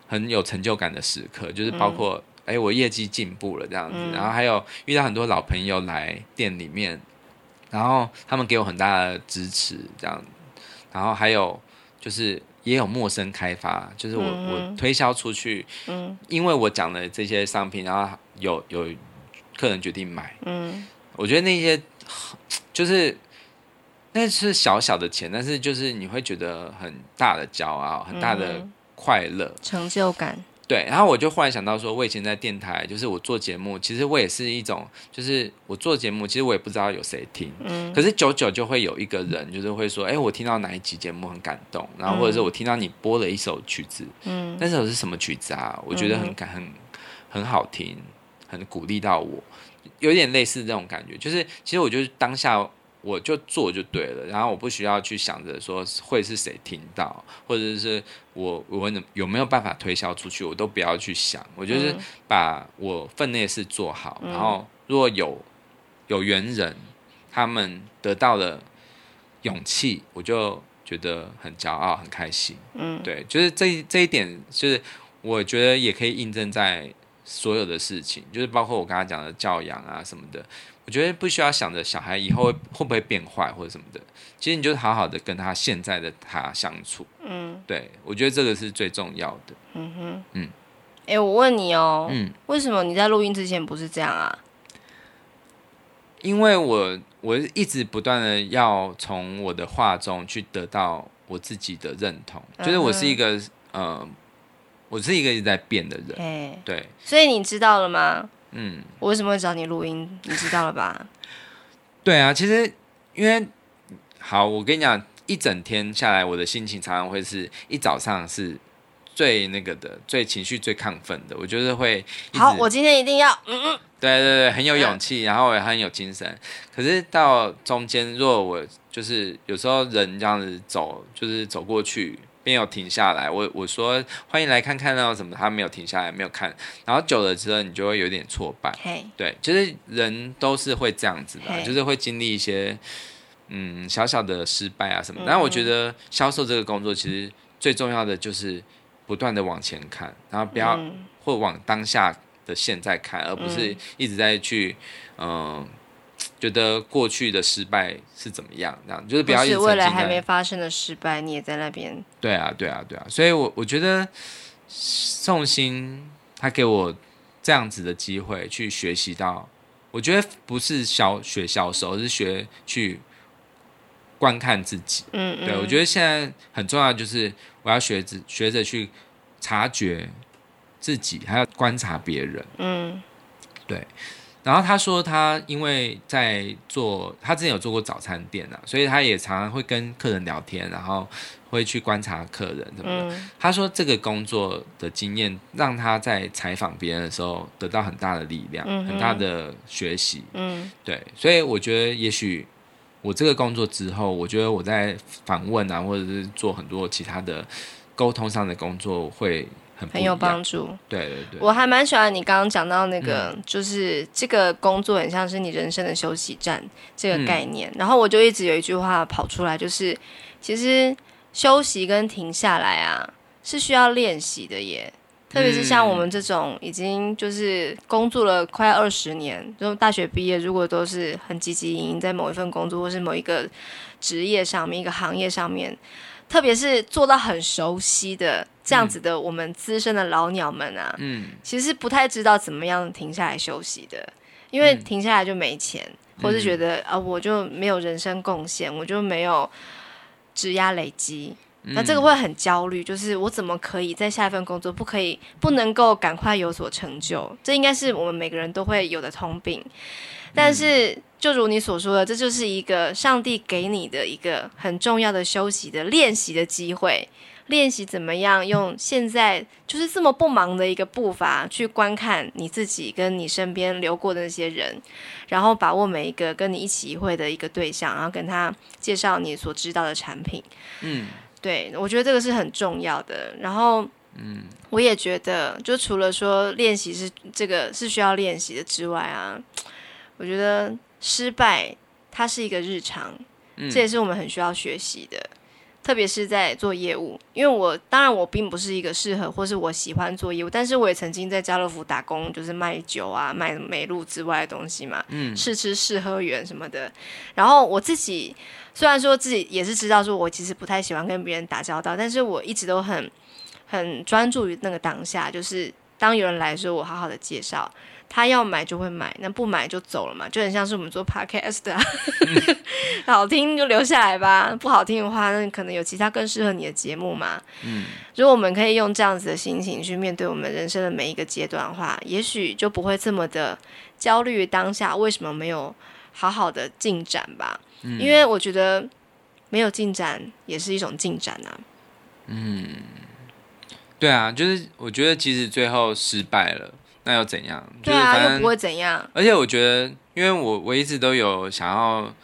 很有成就感的时刻，就是包括。嗯哎，我业绩进步了这样子，嗯、然后还有遇到很多老朋友来店里面，然后他们给我很大的支持，这样，然后还有就是也有陌生开发，就是我、嗯、我推销出去，嗯，因为我讲了这些商品，然后有有客人决定买，嗯，我觉得那些就是那是小小的钱，但是就是你会觉得很大的骄傲，很大的快乐，嗯、成就感。对，然后我就忽然想到说，我以前在电台，就是我做节目，其实我也是一种，就是我做节目，其实我也不知道有谁听，嗯，可是久久就会有一个人，就是会说，哎，我听到哪一集节目很感动，然后或者是我听到你播了一首曲子，嗯，那首是什么曲子啊？我觉得很感很很好听，很鼓励到我，有点类似这种感觉，就是其实我就是当下。我就做就对了，然后我不需要去想着说会是谁听到，或者是我我有没有办法推销出去，我都不要去想。我就是把我分内事做好，嗯、然后如果有有缘人，他们得到了勇气，我就觉得很骄傲、很开心。嗯，对，就是这这一点，就是我觉得也可以印证在所有的事情，就是包括我刚才讲的教养啊什么的。我觉得不需要想着小孩以后会会不会变坏或者什么的，其实你就好好的跟他现在的他相处。嗯，对，我觉得这个是最重要的。嗯哼，嗯，哎、欸，我问你哦，嗯，为什么你在录音之前不是这样啊？因为我我一直不断的要从我的话中去得到我自己的认同，嗯、就是我是一个呃，我是一个一直在变的人。嘿对，所以你知道了吗？嗯，我为什么会找你录音？你知道了吧？对啊，其实因为好，我跟你讲，一整天下来，我的心情常常会是一早上是最那个的，最情绪最亢奋的。我就是会好，我今天一定要嗯嗯，对对对，很有勇气，嗯、然后也很有精神。可是到中间，如果我就是有时候人这样子走，就是走过去。边有停下来，我我说欢迎来看看到什么，他没有停下来，没有看，然后久了之后，你就会有点挫败。对，其实人都是会这样子的.就是会经历一些嗯小小的失败啊什么。但、嗯、我觉得销售这个工作，其实最重要的就是不断的往前看，然后不要、嗯、或往当下的现在看，而不是一直在去嗯。呃觉得过去的失败是怎么样？这样就是不要一直沉浸在未来还没发生的失败，你也在那边。对啊，对啊，对啊。所以我，我我觉得宋鑫他给我这样子的机会去学习到，我觉得不是销学销售，而是学去观看自己。嗯嗯。对，我觉得现在很重要，就是我要学着学着去察觉自己，还要观察别人。嗯，对。然后他说，他因为在做，他之前有做过早餐店啊，所以他也常常会跟客人聊天，然后会去观察客人什么的。嗯、他说，这个工作的经验让他在采访别人的时候得到很大的力量，嗯、很大的学习。嗯，对，所以我觉得，也许我这个工作之后，我觉得我在访问啊，或者是做很多其他的沟通上的工作会。很，很有帮助，对对对，我还蛮喜欢你刚刚讲到那个，嗯、就是这个工作很像是你人生的休息站这个概念，嗯、然后我就一直有一句话跑出来，就是其实休息跟停下来啊是需要练习的耶，特别是像我们这种已经就是工作了快二十年，就大学毕业，如果都是很积极营营在某一份工作或是某一个职业上面、一个行业上面。特别是做到很熟悉的这样子的，我们资深的老鸟们啊，嗯，其实不太知道怎么样停下来休息的，因为停下来就没钱，嗯、或是觉得啊、呃，我就没有人生贡献，我就没有职涯累积，那这个会很焦虑，就是我怎么可以在下一份工作不可以不能够赶快有所成就？这应该是我们每个人都会有的通病，但是。嗯。就如你所说的，这就是一个上帝给你的一个很重要的休息的练习的机会，练习怎么样用现在就是这么不忙的一个步伐去观看你自己跟你身边流过的那些人，然后把握每一个跟你一起一会的一个对象，然后跟他介绍你所知道的产品。嗯，对，我觉得这个是很重要的。然后，嗯，我也觉得，就除了说练习是这个是需要练习的之外啊，我觉得。失败，它是一个日常，嗯、这也是我们很需要学习的，特别是在做业务。因为我当然我并不是一个适合或是我喜欢做业务，但是我也曾经在家乐福打工，就是卖酒啊、卖美露之外的东西嘛，嗯，试吃试喝员什么的。然后我自己虽然说自己也是知道说，我其实不太喜欢跟别人打交道，但是我一直都很很专注于那个当下，就是当有人来说，我好好的介绍。他要买就会买，那不买就走了嘛，就很像是我们做 podcast 的、啊，嗯、好听就留下来吧，不好听的话，那可能有其他更适合你的节目嘛。嗯，如果我们可以用这样子的心情去面对我们人生的每一个阶段的话，也许就不会这么的焦虑当下为什么没有好好的进展吧。嗯、因为我觉得没有进展也是一种进展啊。嗯，对啊，就是我觉得其实最后失败了。那又怎样？对啊，又不会怎样。而且我觉得，因为我我一直都有想要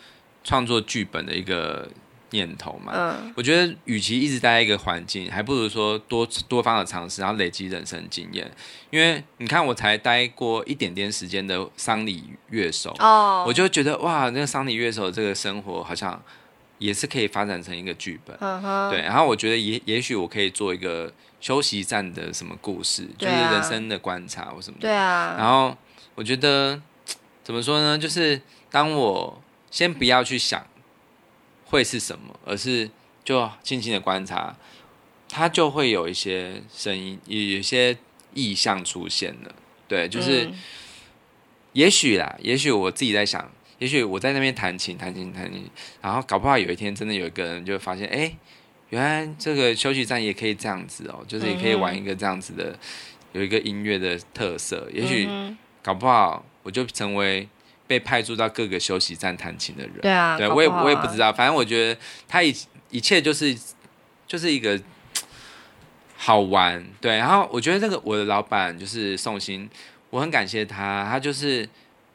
创作剧本的一个念头嘛。嗯。我觉得，与其一直待在一个环境，还不如说多多方的尝试，然后累积人生经验。因为你看，我才待过一点点时间的丧礼乐手，哦，我就觉得哇，那个丧礼乐手这个生活好像也是可以发展成一个剧本。嗯哼。对，然后我觉得也也许我可以做一个。休息站的什么故事，啊、就是人生的观察或什么的。对啊。然后我觉得怎么说呢？就是当我先不要去想会是什么，而是就静静的观察，它就会有一些声音，有一些意象出现了。对，就是、嗯、也许啦，也许我自己在想，也许我在那边弹琴，弹琴，弹琴，然后搞不好有一天真的有一个人就会发现，哎。原来这个休息站也可以这样子哦，就是也可以玩一个这样子的，有一个音乐的特色。也许搞不好我就成为被派驻到各个休息站弹琴的人。对啊，对我也我也不知道，反正我觉得他一一切就是就是一个好玩。对，然后我觉得这个我的老板就是宋鑫，我很感谢他，他就是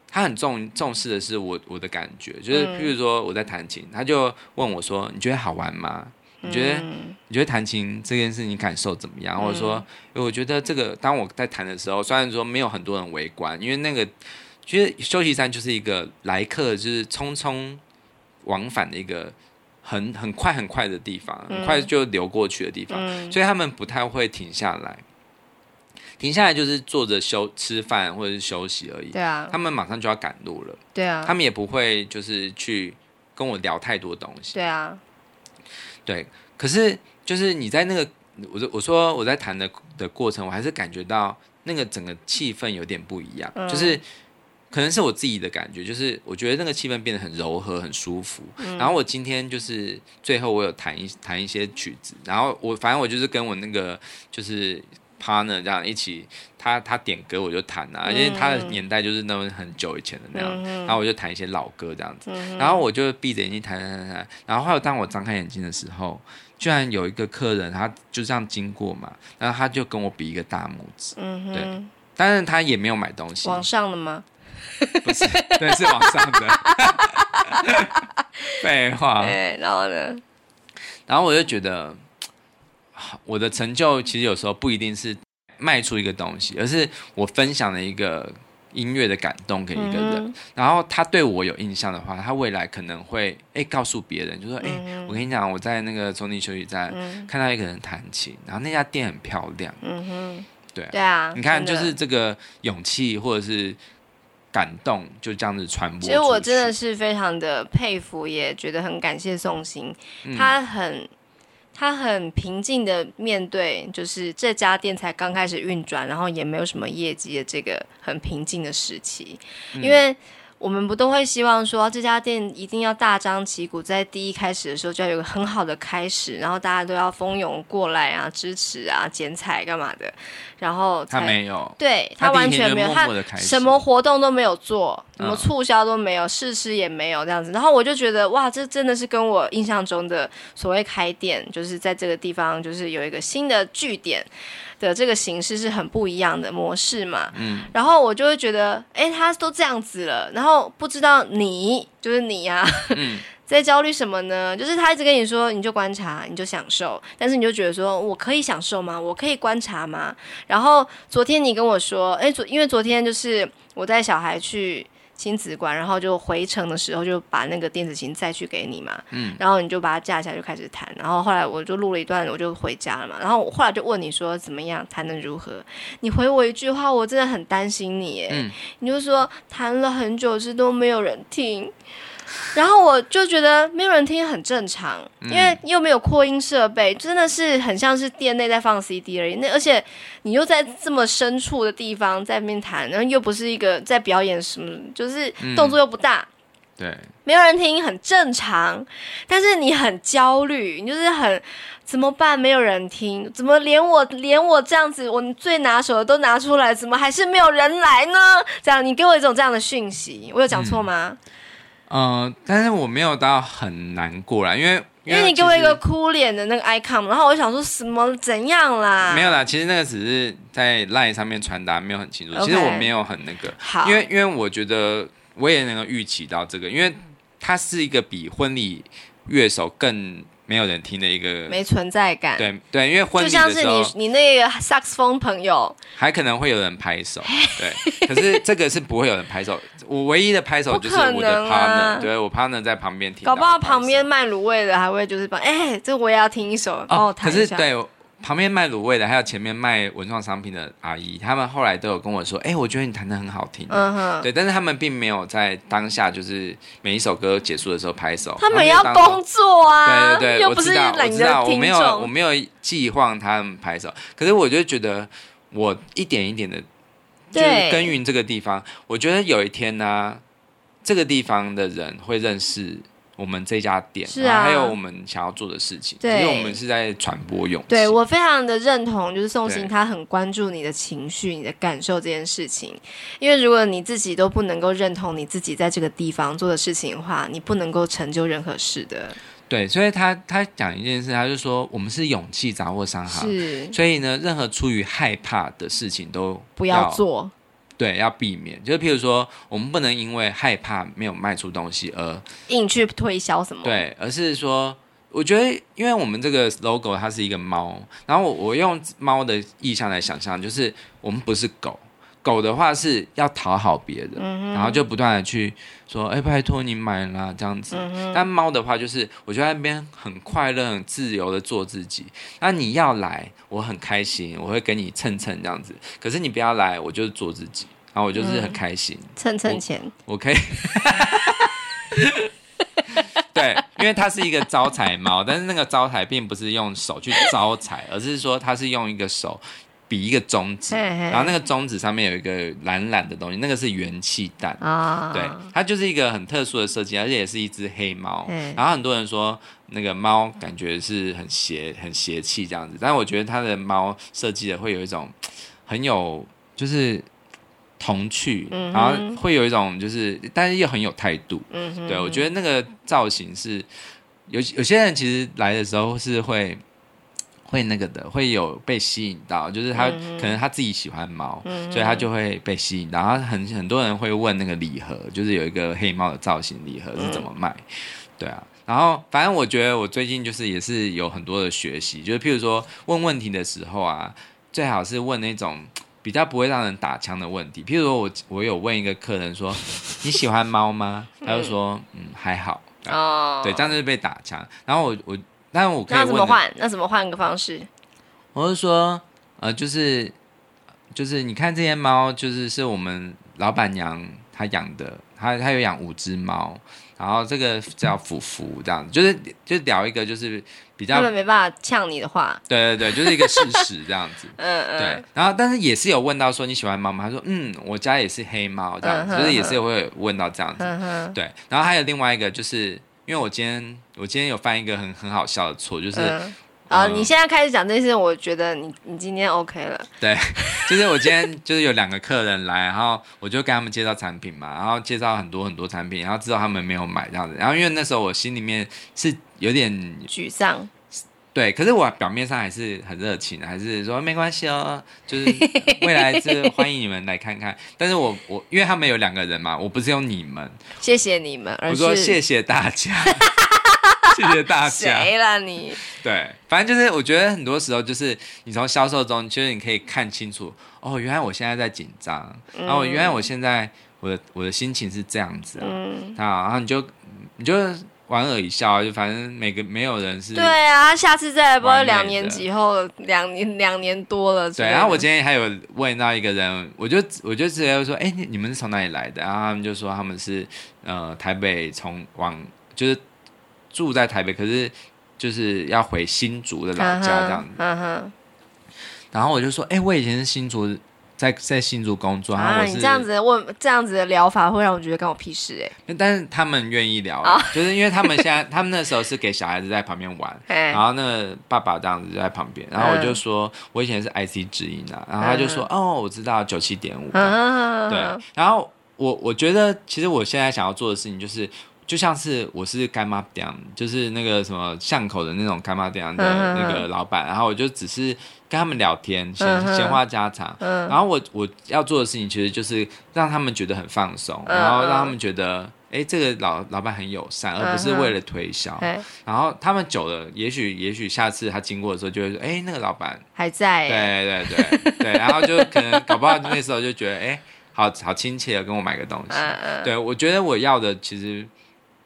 他很重重视的是我我的感觉，就是譬如说我在弹琴，他就问我说：“你觉得好玩吗？”你觉得、嗯、你觉得弹琴这件事你感受怎么样？嗯、或者说，我觉得这个当我在弹的时候，虽然说没有很多人围观，因为那个其实休息站就是一个来客就是匆匆往返的一个很很快很快的地方，很快就流过去的地方，嗯、所以他们不太会停下来。停下来就是坐着休吃饭或者是休息而已。对啊，他们马上就要赶路了。对啊，他们也不会就是去跟我聊太多东西。对啊，对。可是就是你在那个，我我说我在谈的的过程，我还是感觉到那个整个气氛有点不一样。嗯、就是可能是我自己的感觉，就是我觉得那个气氛变得很柔和、很舒服。嗯、然后我今天就是最后我有弹一弹一些曲子，然后我反正我就是跟我那个就是。Partner 这样一起，他他点歌我就弹啊，嗯、因为他的年代就是那种很久以前的那样，嗯、然后我就弹一些老歌这样子，嗯、然后我就闭着眼睛弹弹弹弹，然后后来当我张开眼睛的时候，居然有一个客人他就这样经过嘛，然后他就跟我比一个大拇指，嗯、哼。对，但是他也没有买东西，往上的吗？不是，对，是往上的，废话，对，然后呢？然后我就觉得。我的成就其实有时候不一定是卖出一个东西，而是我分享了一个音乐的感动给一个人，嗯、然后他对我有印象的话，他未来可能会哎告诉别人，就说哎，嗯、我跟你讲，我在那个中立休息站看到一个人弹琴，然后那家店很漂亮。嗯哼，对对啊，你看就是这个勇气或者是感动，就这样子传播。其实我真的是非常的佩服，也觉得很感谢宋鑫，他很。他很平静的面对，就是这家店才刚开始运转，然后也没有什么业绩的这个很平静的时期，嗯、因为。我们不都会希望说这家店一定要大张旗鼓，在第一开始的时候就要有个很好的开始，然后大家都要蜂拥过来啊，支持啊，剪彩干嘛的，然后他没有，对他完全没有，他什么活动都没有做，什么促销都没有，试吃也没有这样子，然后我就觉得哇，这真的是跟我印象中的所谓开店，就是在这个地方就是有一个新的据点。的这个形式是很不一样的模式嘛，嗯，然后我就会觉得，哎，他都这样子了，然后不知道你就是你呀、啊，嗯、在焦虑什么呢？就是他一直跟你说，你就观察，你就享受，但是你就觉得说，我可以享受吗？我可以观察吗？然后昨天你跟我说，哎，昨因为昨天就是我带小孩去。亲子馆，然后就回程的时候就把那个电子琴再去给你嘛，嗯，然后你就把它架起来就开始弹，然后后来我就录了一段，我就回家了嘛，然后我后来就问你说怎么样，弹的如何？你回我一句话，我真的很担心你，哎，嗯，你就说弹了很久是都没有人听。然后我就觉得没有人听很正常，因为又没有扩音设备，真的是很像是店内在放 CD 而已。那而且你又在这么深处的地方在那边弹，然后又不是一个在表演什么，就是动作又不大，对，没有人听很正常。但是你很焦虑，你就是很怎么办？没有人听，怎么连我连我这样子我最拿手的都拿出来，怎么还是没有人来呢？这样你给我一种这样的讯息，我有讲错吗？呃，但是我没有到很难过啦，因为因为你给我一个哭脸的那个 icon，然后我想说什么怎样啦？没有啦，其实那个只是在 line 上面传达，没有很清楚。Okay. 其实我没有很那个，好，因为因为我觉得我也能够预期到这个，因为它是一个比婚礼乐手更。没有人听的一个没存在感，对对，因为婚礼就像是你你那个萨克斯风朋友，还可能会有人拍手，对，可是这个是不会有人拍手。我唯一的拍手就是我的 partner，啊，对我 partner 在旁边听，搞不好旁边卖卤味的还会就是把，哎，这我也要听一首哦，可是对。旁边卖卤味的，还有前面卖文创商品的阿姨，他们后来都有跟我说：“哎、欸，我觉得你弹的很好听。”嗯哼，对，但是他们并没有在当下，就是每一首歌结束的时候拍手。他们要工作啊，对对对，又不是的我知道，我知道，我没有，我没有计划他们拍手。可是我就觉得，我一点一点的，就是耕耘这个地方，我觉得有一天呢、啊，这个地方的人会认识。我们这家店，是啊，还有我们想要做的事情，对，因为我们是在传播勇气。对，我非常的认同，就是宋鑫他很关注你的情绪、你的感受这件事情。因为如果你自己都不能够认同你自己在这个地方做的事情的话，你不能够成就任何事的。对，所以他他讲一件事，他就说我们是勇气杂货商行，是，所以呢，任何出于害怕的事情都不要做。对，要避免，就是譬如说，我们不能因为害怕没有卖出东西而硬去推销什么。对，而是说，我觉得，因为我们这个 logo 它是一个猫，然后我我用猫的意象来想象，就是我们不是狗。狗的话是要讨好别人，嗯、然后就不断的去说，哎，拜托你买啦这样子。嗯、但猫的话就是，我觉得那边很快乐、很自由的做自己。那你要来，我很开心，我会给你蹭蹭这样子。可是你不要来，我就是做自己，然后我就是很开心，蹭蹭钱，我可以。对，因为它是一个招财猫，但是那个招财并不是用手去招财，而是说它是用一个手。比一个中指，然后那个中指上面有一个蓝蓝的东西，那个是元气弹。啊、对，它就是一个很特殊的设计，而且也是一只黑猫。嘿然后很多人说那个猫感觉是很邪、很邪气这样子，但是我觉得它的猫设计的会有一种很有就是童趣，然后会有一种就是，但是又很有态度。对，我觉得那个造型是有有些人其实来的时候是会。会那个的，会有被吸引到，就是他、嗯、可能他自己喜欢猫，嗯、所以他就会被吸引到。然后很很多人会问那个礼盒，就是有一个黑猫的造型礼盒是怎么卖？嗯、对啊，然后反正我觉得我最近就是也是有很多的学习，就是譬如说问问题的时候啊，最好是问那种比较不会让人打枪的问题。譬如说我我有问一个客人说你喜欢猫吗？他就说嗯。还好哦，对，这样就是被打枪。然后我我。但我可以，那怎么换？那怎么换个方式？我是说，呃，就是就是，你看这些猫，就是是我们老板娘她养的，她她有养五只猫，然后这个叫福福，这样子，就是就聊一个就是比较，根本没办法呛你的话，对对对，就是一个事实这样子，嗯嗯，对，然后但是也是有问到说你喜欢猫吗？他说嗯，我家也是黑猫这样子，就是也是会问到这样子，对，然后还有另外一个就是。因为我今天我今天有犯一个很很好笑的错，就是啊，你现在开始讲这些，我觉得你你今天 OK 了。对，就是我今天就是有两个客人来，然后我就跟他们介绍产品嘛，然后介绍很多很多产品，然后知道他们没有买这样子，然后因为那时候我心里面是有点沮丧。对，可是我表面上还是很热情，还是说没关系哦，就是 未来是欢迎你们来看看。但是我我因为他们有两个人嘛，我不是用你们，谢谢你们，而是我说谢谢大家，谢谢大家。谁了你？对，反正就是我觉得很多时候就是你从销售中，其实你可以看清楚哦，原来我现在在紧张，嗯、然后原来我现在我的我的心情是这样子啊，嗯、然后你就你就。莞尔一笑，就反正每个没有人是。对啊，下次再来，不知道两年几后，两年两年多了。对，然后我今天还有问到一个人，我就我就直接说，哎，你们是从哪里来的？然后他们就说他们是呃台北从往就是住在台北，可是就是要回新竹的老家这样子。嗯哼。然后我就说，哎，我以前是新竹。在在新竹工作，啊，你这样子问这样子的疗法会让我觉得关我屁事哎、欸。但是他们愿意聊，哦、就是因为他们现在 他们那时候是给小孩子在旁边玩，然后那个爸爸这样子就在旁边，然后我就说，嗯、我以前是 IC 之音啊，然后他就说，嗯、哦，我知道九七点五，嗯、对，然后我我觉得其实我现在想要做的事情就是。就像是我是柑仔店，就是那个什么巷口的那种柑仔店的那个老板，然后我就只是跟他们聊天，闲闲话家常。嗯然后我我要做的事情其实就是让他们觉得很放松，然后让他们觉得，哎，这个老老板很友善，而不是为了推销。然后他们久了，也许也许下次他经过的时候就会说，哎，那个老板还在。对对对对，然后就可能搞不好那时候就觉得，哎，好好亲切的跟我买个东西。对，我觉得我要的其实。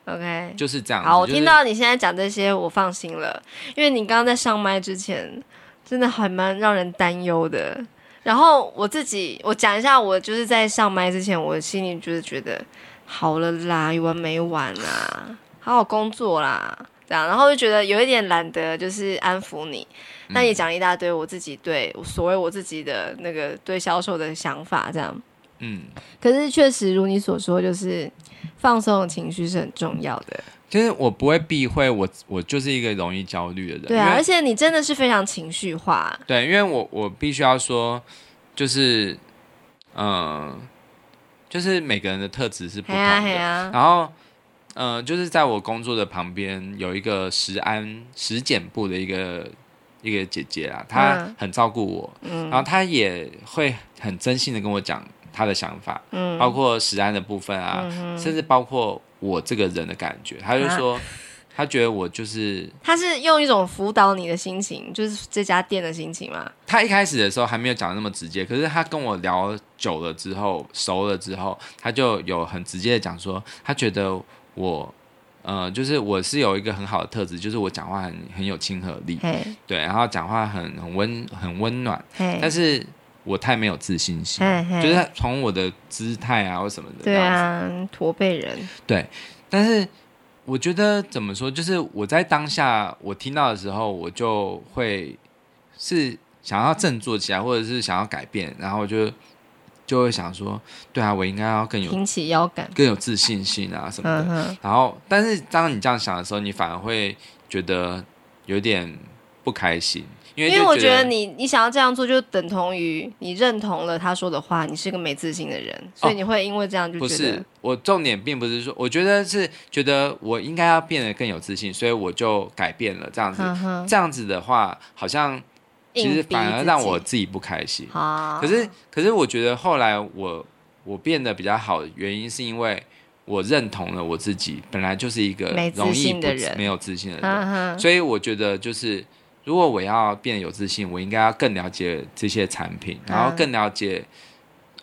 OK，就是这样。好，我听到你现在讲这些，我放心了，因为你刚刚在上麦之前，真的还蛮让人担忧的。然后我自己，我讲一下，我就是在上麦之前，我心里就是觉得，好了啦，有完没完啦，好好工作啦，这样，然后就觉得有一点懒得，就是安抚你。那也讲一大堆我自己对所谓我自己的那个对销售的想法，这样。嗯，可是确实如你所说，就是。放松的情绪是很重要的。其实我不会避讳，我我就是一个容易焦虑的人。对啊，而且你真的是非常情绪化。对，因为我我必须要说，就是，嗯、呃，就是每个人的特质是不同的。啊啊、然后，呃，就是在我工作的旁边有一个食安食检部的一个一个姐姐啊，她很照顾我，嗯、然后她也会很真心的跟我讲。她的想法，嗯，包括食安的部分啊，嗯、甚至包括我这个人的感觉，他就说，他觉得我就是，他是用一种辅导你的心情，就是这家店的心情嘛？他一开始的时候还没有讲的那么直接，可是他跟我聊久了之后，熟了之后，他就有很直接的讲说，他觉得我，呃，就是我是有一个很好的特质，就是我讲话很很有亲和力。对，然后讲话很很温很温暖。但是我太没有自信心.就是从我的姿态啊或什么的，对啊，驼背人，对，但是。我觉得怎么说，就是我在当下我听到的时候，我就会是想要振作起来，或者是想要改变，然后就就会想说，对啊，我应该要更有挺起腰杆，更有自信心啊什么的。嗯、然后，但是当你这样想的时候，你反而会觉得有点不开心。因为，因为我觉得你你想要这样做，就等同于你认同了他说的话，你是个没自信的人，所以你会因为这样就觉得。哦、不是，我重点并不是说，我觉得是觉得我应该要变得更有自信，所以我就改变了这样子。嗯、这样子的话，好像其实反而让我自己不开心。可是可是我觉得后来我我变得比较好的原因，是因为我认同了我自己本来就是一个容易不没有自信的人，嗯、所以我觉得就是。如果我要变得有自信，我应该要更了解这些产品，然后更了解，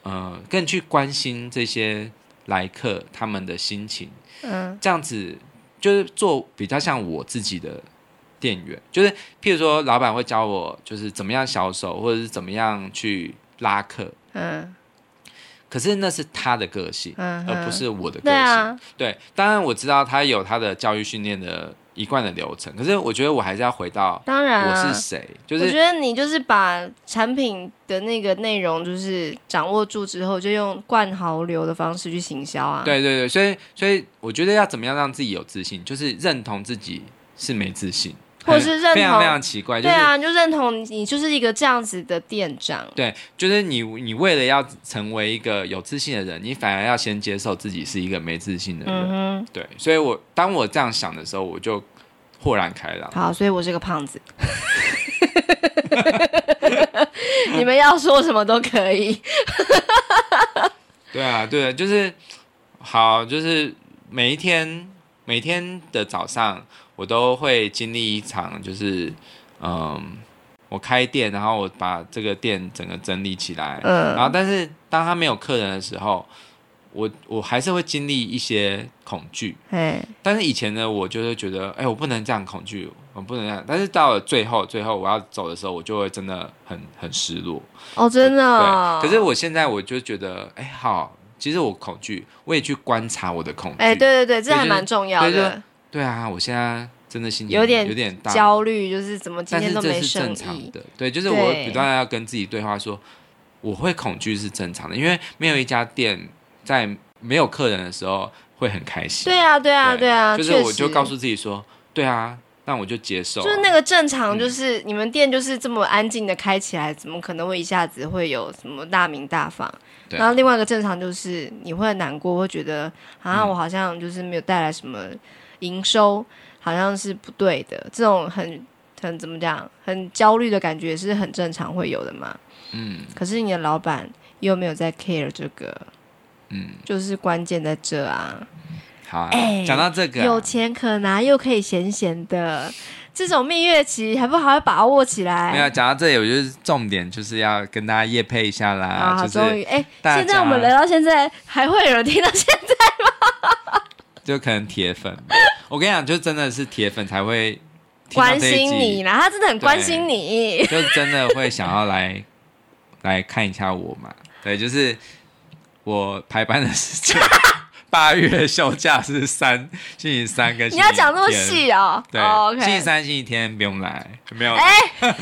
嗯、呃，更去关心这些来客他们的心情。嗯，这样子就是做比较像我自己的店员，就是譬如说，老板会教我就是怎么样销售，或者是怎么样去拉客。嗯，可是那是他的个性，嗯，而不是我的个性。对啊，对，当然我知道他有他的教育训练的。一贯的流程，可是我觉得我还是要回到，当然我是谁，就是我觉得你就是把产品的那个内容就是掌握住之后，就用灌豪流的方式去行销啊。对对对，所以所以我觉得要怎么样让自己有自信，就是认同自己是没自信。或是认同非常非常奇怪，就是、对啊，就认同你就是一个这样子的店长。对，就是你，你为了要成为一个有自信的人，你反而要先接受自己是一个没自信的人。嗯、对，所以我当我这样想的时候，我就豁然开朗。好，所以我是个胖子。你们要说什么都可以。对啊，对啊，就是好，就是每一天每天的早上。我都会经历一场，就是，嗯，我开店，然后我把这个店整个整理起来，嗯，然后但是当他没有客人的时候，我我还是会经历一些恐惧，嗯，但是以前呢，我就会觉得，哎，我不能这样恐惧，我不能这样，但是到了最后，最后我要走的时候，我就会真的很很失落，哦，真的，哦，对，可是我现在我就觉得，哎，好，其实我恐惧，我也去观察我的恐惧，哎，对对对，这还蛮重要的。对啊，我现在真的心情有点有点大焦虑，就是怎么今天都没生意。但是这是正常的，对，就是我不断要跟自己对话說，说我会恐惧是正常的，因为没有一家店在没有客人的时候会很开心。对啊，对啊，对啊，就是我就告诉自己说，对啊，那我就接受。就是那个正常，就是、嗯、你们店就是这么安静的开起来，怎么可能会一下子会有什么大名大放？然后另外一个正常就是你会难过，会觉得啊，我好像就是没有带来什么。营收好像是不对的，这种很很怎么讲，很焦虑的感觉是很正常会有的嘛。嗯，可是你的老板又没有在 care 这个，嗯，就是关键在这啊。好啊，欸，讲到这个啊，有钱可拿又可以闲闲的，这种蜜月期还不好好把握起来？没有，讲到这里，我就是重点就是要跟大家夜配一下啦。啊，终于，哎，现在我们聊到现在，还会有人听到现在吗？就可能铁粉，我跟你讲，就真的是铁粉才会关心你啦。他真的很关心你，就真的会想要来来看一下我嘛。对，就是我排班的时间，八月休假是三星期三跟星期天。你要讲那么细哦？对，oh. 星期三、星期天不用来，没有，哎、欸，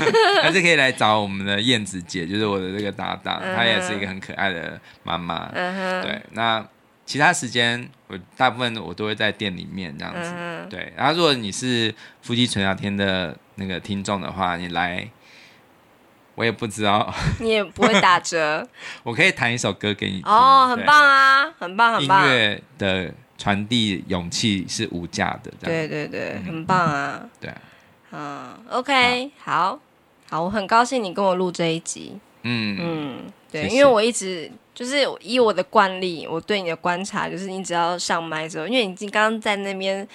还是可以来找我们的燕子姐，就是我的这个搭档，她、uh. 也是一个很可爱的妈妈。嗯，对，那。其他时间我大部分我都会在店里面这样子，嗯、对。然后如果你是夫妻纯聊天的那个听众的话，你来，我也不知道，你也不会打折。我可以弹一首歌给你听。哦，很棒啊，很棒，很棒。音乐的传递勇气是无价的，对对对，嗯、很棒啊。对，嗯，OK，好好，好，我很高兴你跟我录这一集。嗯嗯，对谢谢，因为我一直。就是以我的惯例，我对你的观察，就是你只要上麦之后，因为你刚刚在那边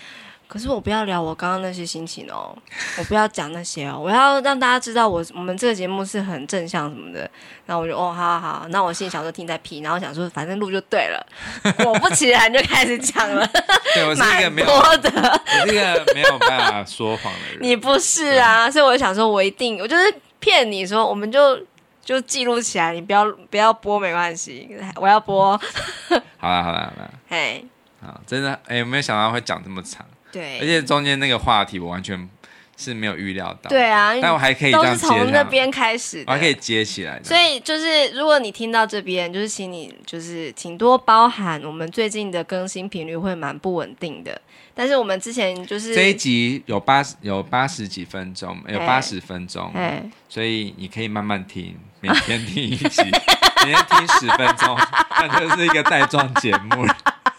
可是我不要聊我刚刚那些心情哦，我不要讲那些哦，我要让大家知道我我们这个节目是很正向什么的。然后我就哦，好好好，那我心里想说听在屁，然后想说反正录就对了，果不其然就开始讲了。对，我是一个没有的，我是一个没有办法说谎的人。你不是啊，所以我就想说，我一定，我就是骗你说，我们就就记录起来，你不要不要播没关系，我要播。好了好了好了，嘿，好，真的哎，有没有想到会讲这么长？对，而且中间那个话题我完全是没有预料到。对啊，但我还可以这样接，从那边开始，我还可以接起来。所以就是，如果你听到这边，就是请你就是请多包涵，我们最近的更新频率会蛮不稳定的。但是我们之前就是这一集有八十有八十几分钟，有八十分钟，所以你可以慢慢听，每天听一集，每天听十分钟，那就是一个带状节目。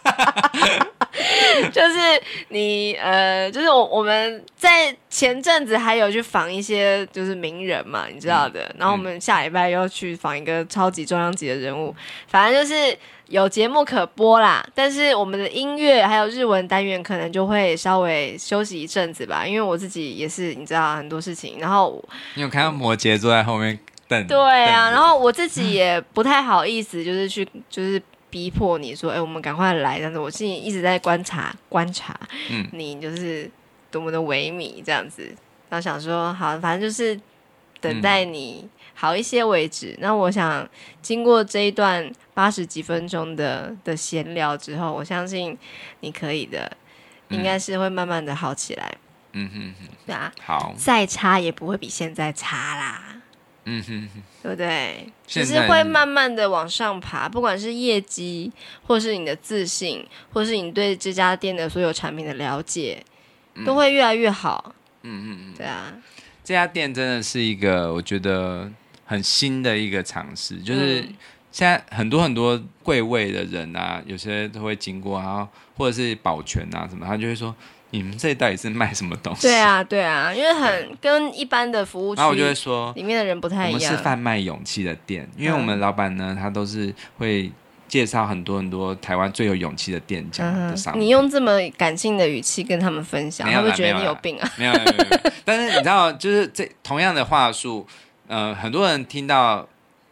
就是你呃，就是我我们在前阵子还有去访一些就是名人嘛，你知道的。嗯、然后我们下礼拜又去访一个超级重量级的人物，嗯、反正就是有节目可播啦。但是我们的音乐还有日文单元可能就会稍微休息一阵子吧，因为我自己也是你知道很多事情。然后你有看到摩羯坐在后面等？对啊，然后我自己也不太好意思，就是去就是。逼迫你说：“哎、欸，我们赶快来！”但是我心里一直在观察观察，嗯，你就是多么的萎靡这样子。然后想说，好，反正就是等待你好一些为止。嗯、那我想，经过这一段八十几分钟的的闲聊之后，我相信你可以的，应该是会慢慢的好起来。嗯哼哼，对啊，好，再差也不会比现在差啦。嗯哼哼，对不对？其实会慢慢的往上爬，不管是业绩，或是你的自信，或是你对这家店的所有产品的了解，嗯、都会越来越好。嗯嗯嗯，对啊，这家店真的是一个我觉得很新的一个尝试，就是现在很多很多柜位的人啊，有些都会经过，然后或者是保全啊什么，他就会说。你们这到底是卖什么东西？对啊，对啊，因为很跟一般的服务区，然后我就会说，里面的人不太一样。我们是贩卖勇气的店，因为我们老板呢，他都是会介绍很多很多台湾最有勇气的店家的商品。你用这么感性的语气跟他们分享，他们觉得你有病啊？没有，没有，没有。但是你知道，就是这同样的话术，呃，很多人听到，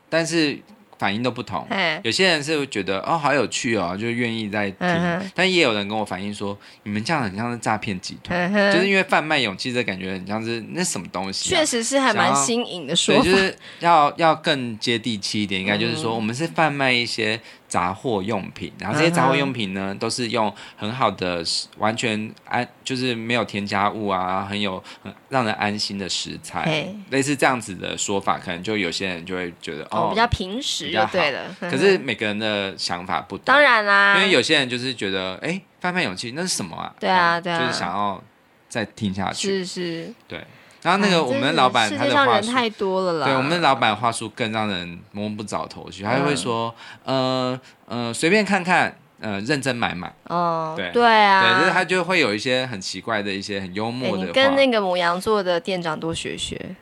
但是。反应都不同，有些人是觉得哦好有趣哦，就愿意在听，嗯、但也有人跟我反映说，你们这样很像是诈骗集团，嗯、就是因为贩卖勇气这感觉很像是那什么东西、啊，确实是还蛮新颖的说法，对，就是要要更接地气一点，应该就是说我们是贩卖一些。杂货用品，然后这些杂货用品呢，都是用很好的、完全安，就是没有添加物啊，很有很让人安心的食材，类似这样子的说法，可能就有些人就会觉得哦，比较平实就对了。可是每个人的想法不同，当然啦，因为有些人就是觉得，哎，翻翻勇气那是什么啊？对啊，对啊，就是想要再听下去，是是，对。然后那个我们老板，他的话术太多了啦。对，我们老板话术更让人摸不着头绪，他就会说，呃呃，随便看看，呃，认真买买。哦，对对啊，对，就是他就会有一些很奇怪的一些很幽默的。你跟那个母羊座的店长多学学。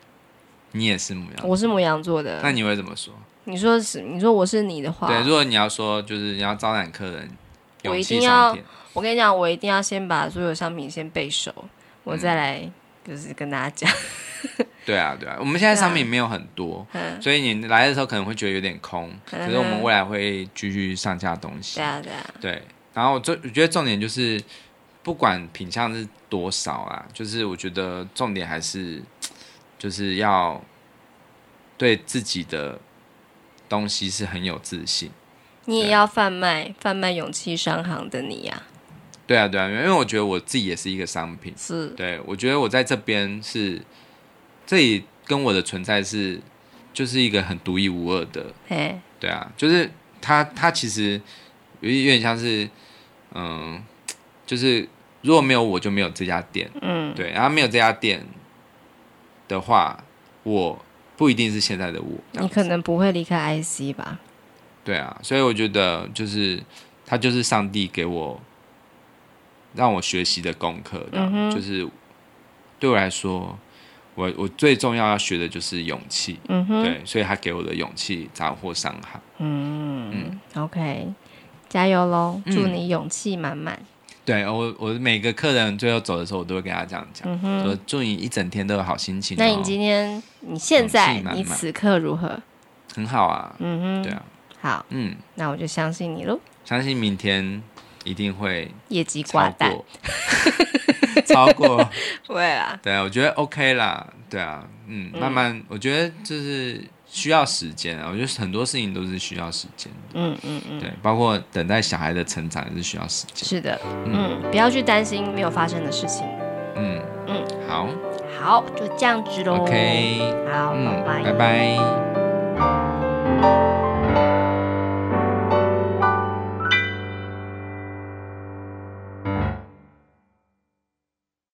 你也是母羊，我是母羊座的。那你会怎么说？你说是，你说我是你的话。对，如果你要说，就是你要招揽客人，我一定要，我跟你讲，我一定要先把所有商品先备熟，我再来就是跟大家讲。对啊，对啊，我们现在商品没有很多，啊、所以你来的时候可能会觉得有点空。可、嗯、是我们未来会继续上架东西。对啊，对啊。对，然后我我觉得重点就是，不管品相是多少啊，就是我觉得重点还是就是要对自己的东西是很有自信。你也要贩卖贩卖勇气商行的你呀、啊？对啊，对啊，因为我觉得我自己也是一个商品。是，对，我觉得我在这边是。这里跟我的存在是，就是一个很独一无二的，嘿对啊，就是它，它其实有有点像是，嗯，就是如果没有我就没有这家店，嗯，对，然后没有这家店的话，我不一定是现在的我，你可能不会离开 IC 吧？对啊，所以我觉得就是它就是上帝给我让我学习的功课，嗯，就是对我来说。我我最重要要学的就是勇气，嗯哼，对，所以他给我的勇气杂货商行，嗯嗯，OK，加油喽，祝你勇气满满，对我，我每个客人最后走的时候，我都会跟他这样讲，嗯、说祝你一整天都有好心情、哦。那你今天，你现在，满满。你此刻如何？很好啊，嗯哼，对啊，好，嗯，那我就相信你喽。相信明天一定会业绩挂蛋，超过，不 会啦。对啊，我觉得 OK 啦，对啊，嗯，嗯慢慢，我觉得就是。需要时间啊，我觉得很多事情都是需要时间的。嗯嗯嗯，对，包括等待小孩的成长也是需要时间。是的，嗯，不要去担心没有发生的事情。嗯嗯，好，好，就这样子喽。OK，好，拜拜，拜拜。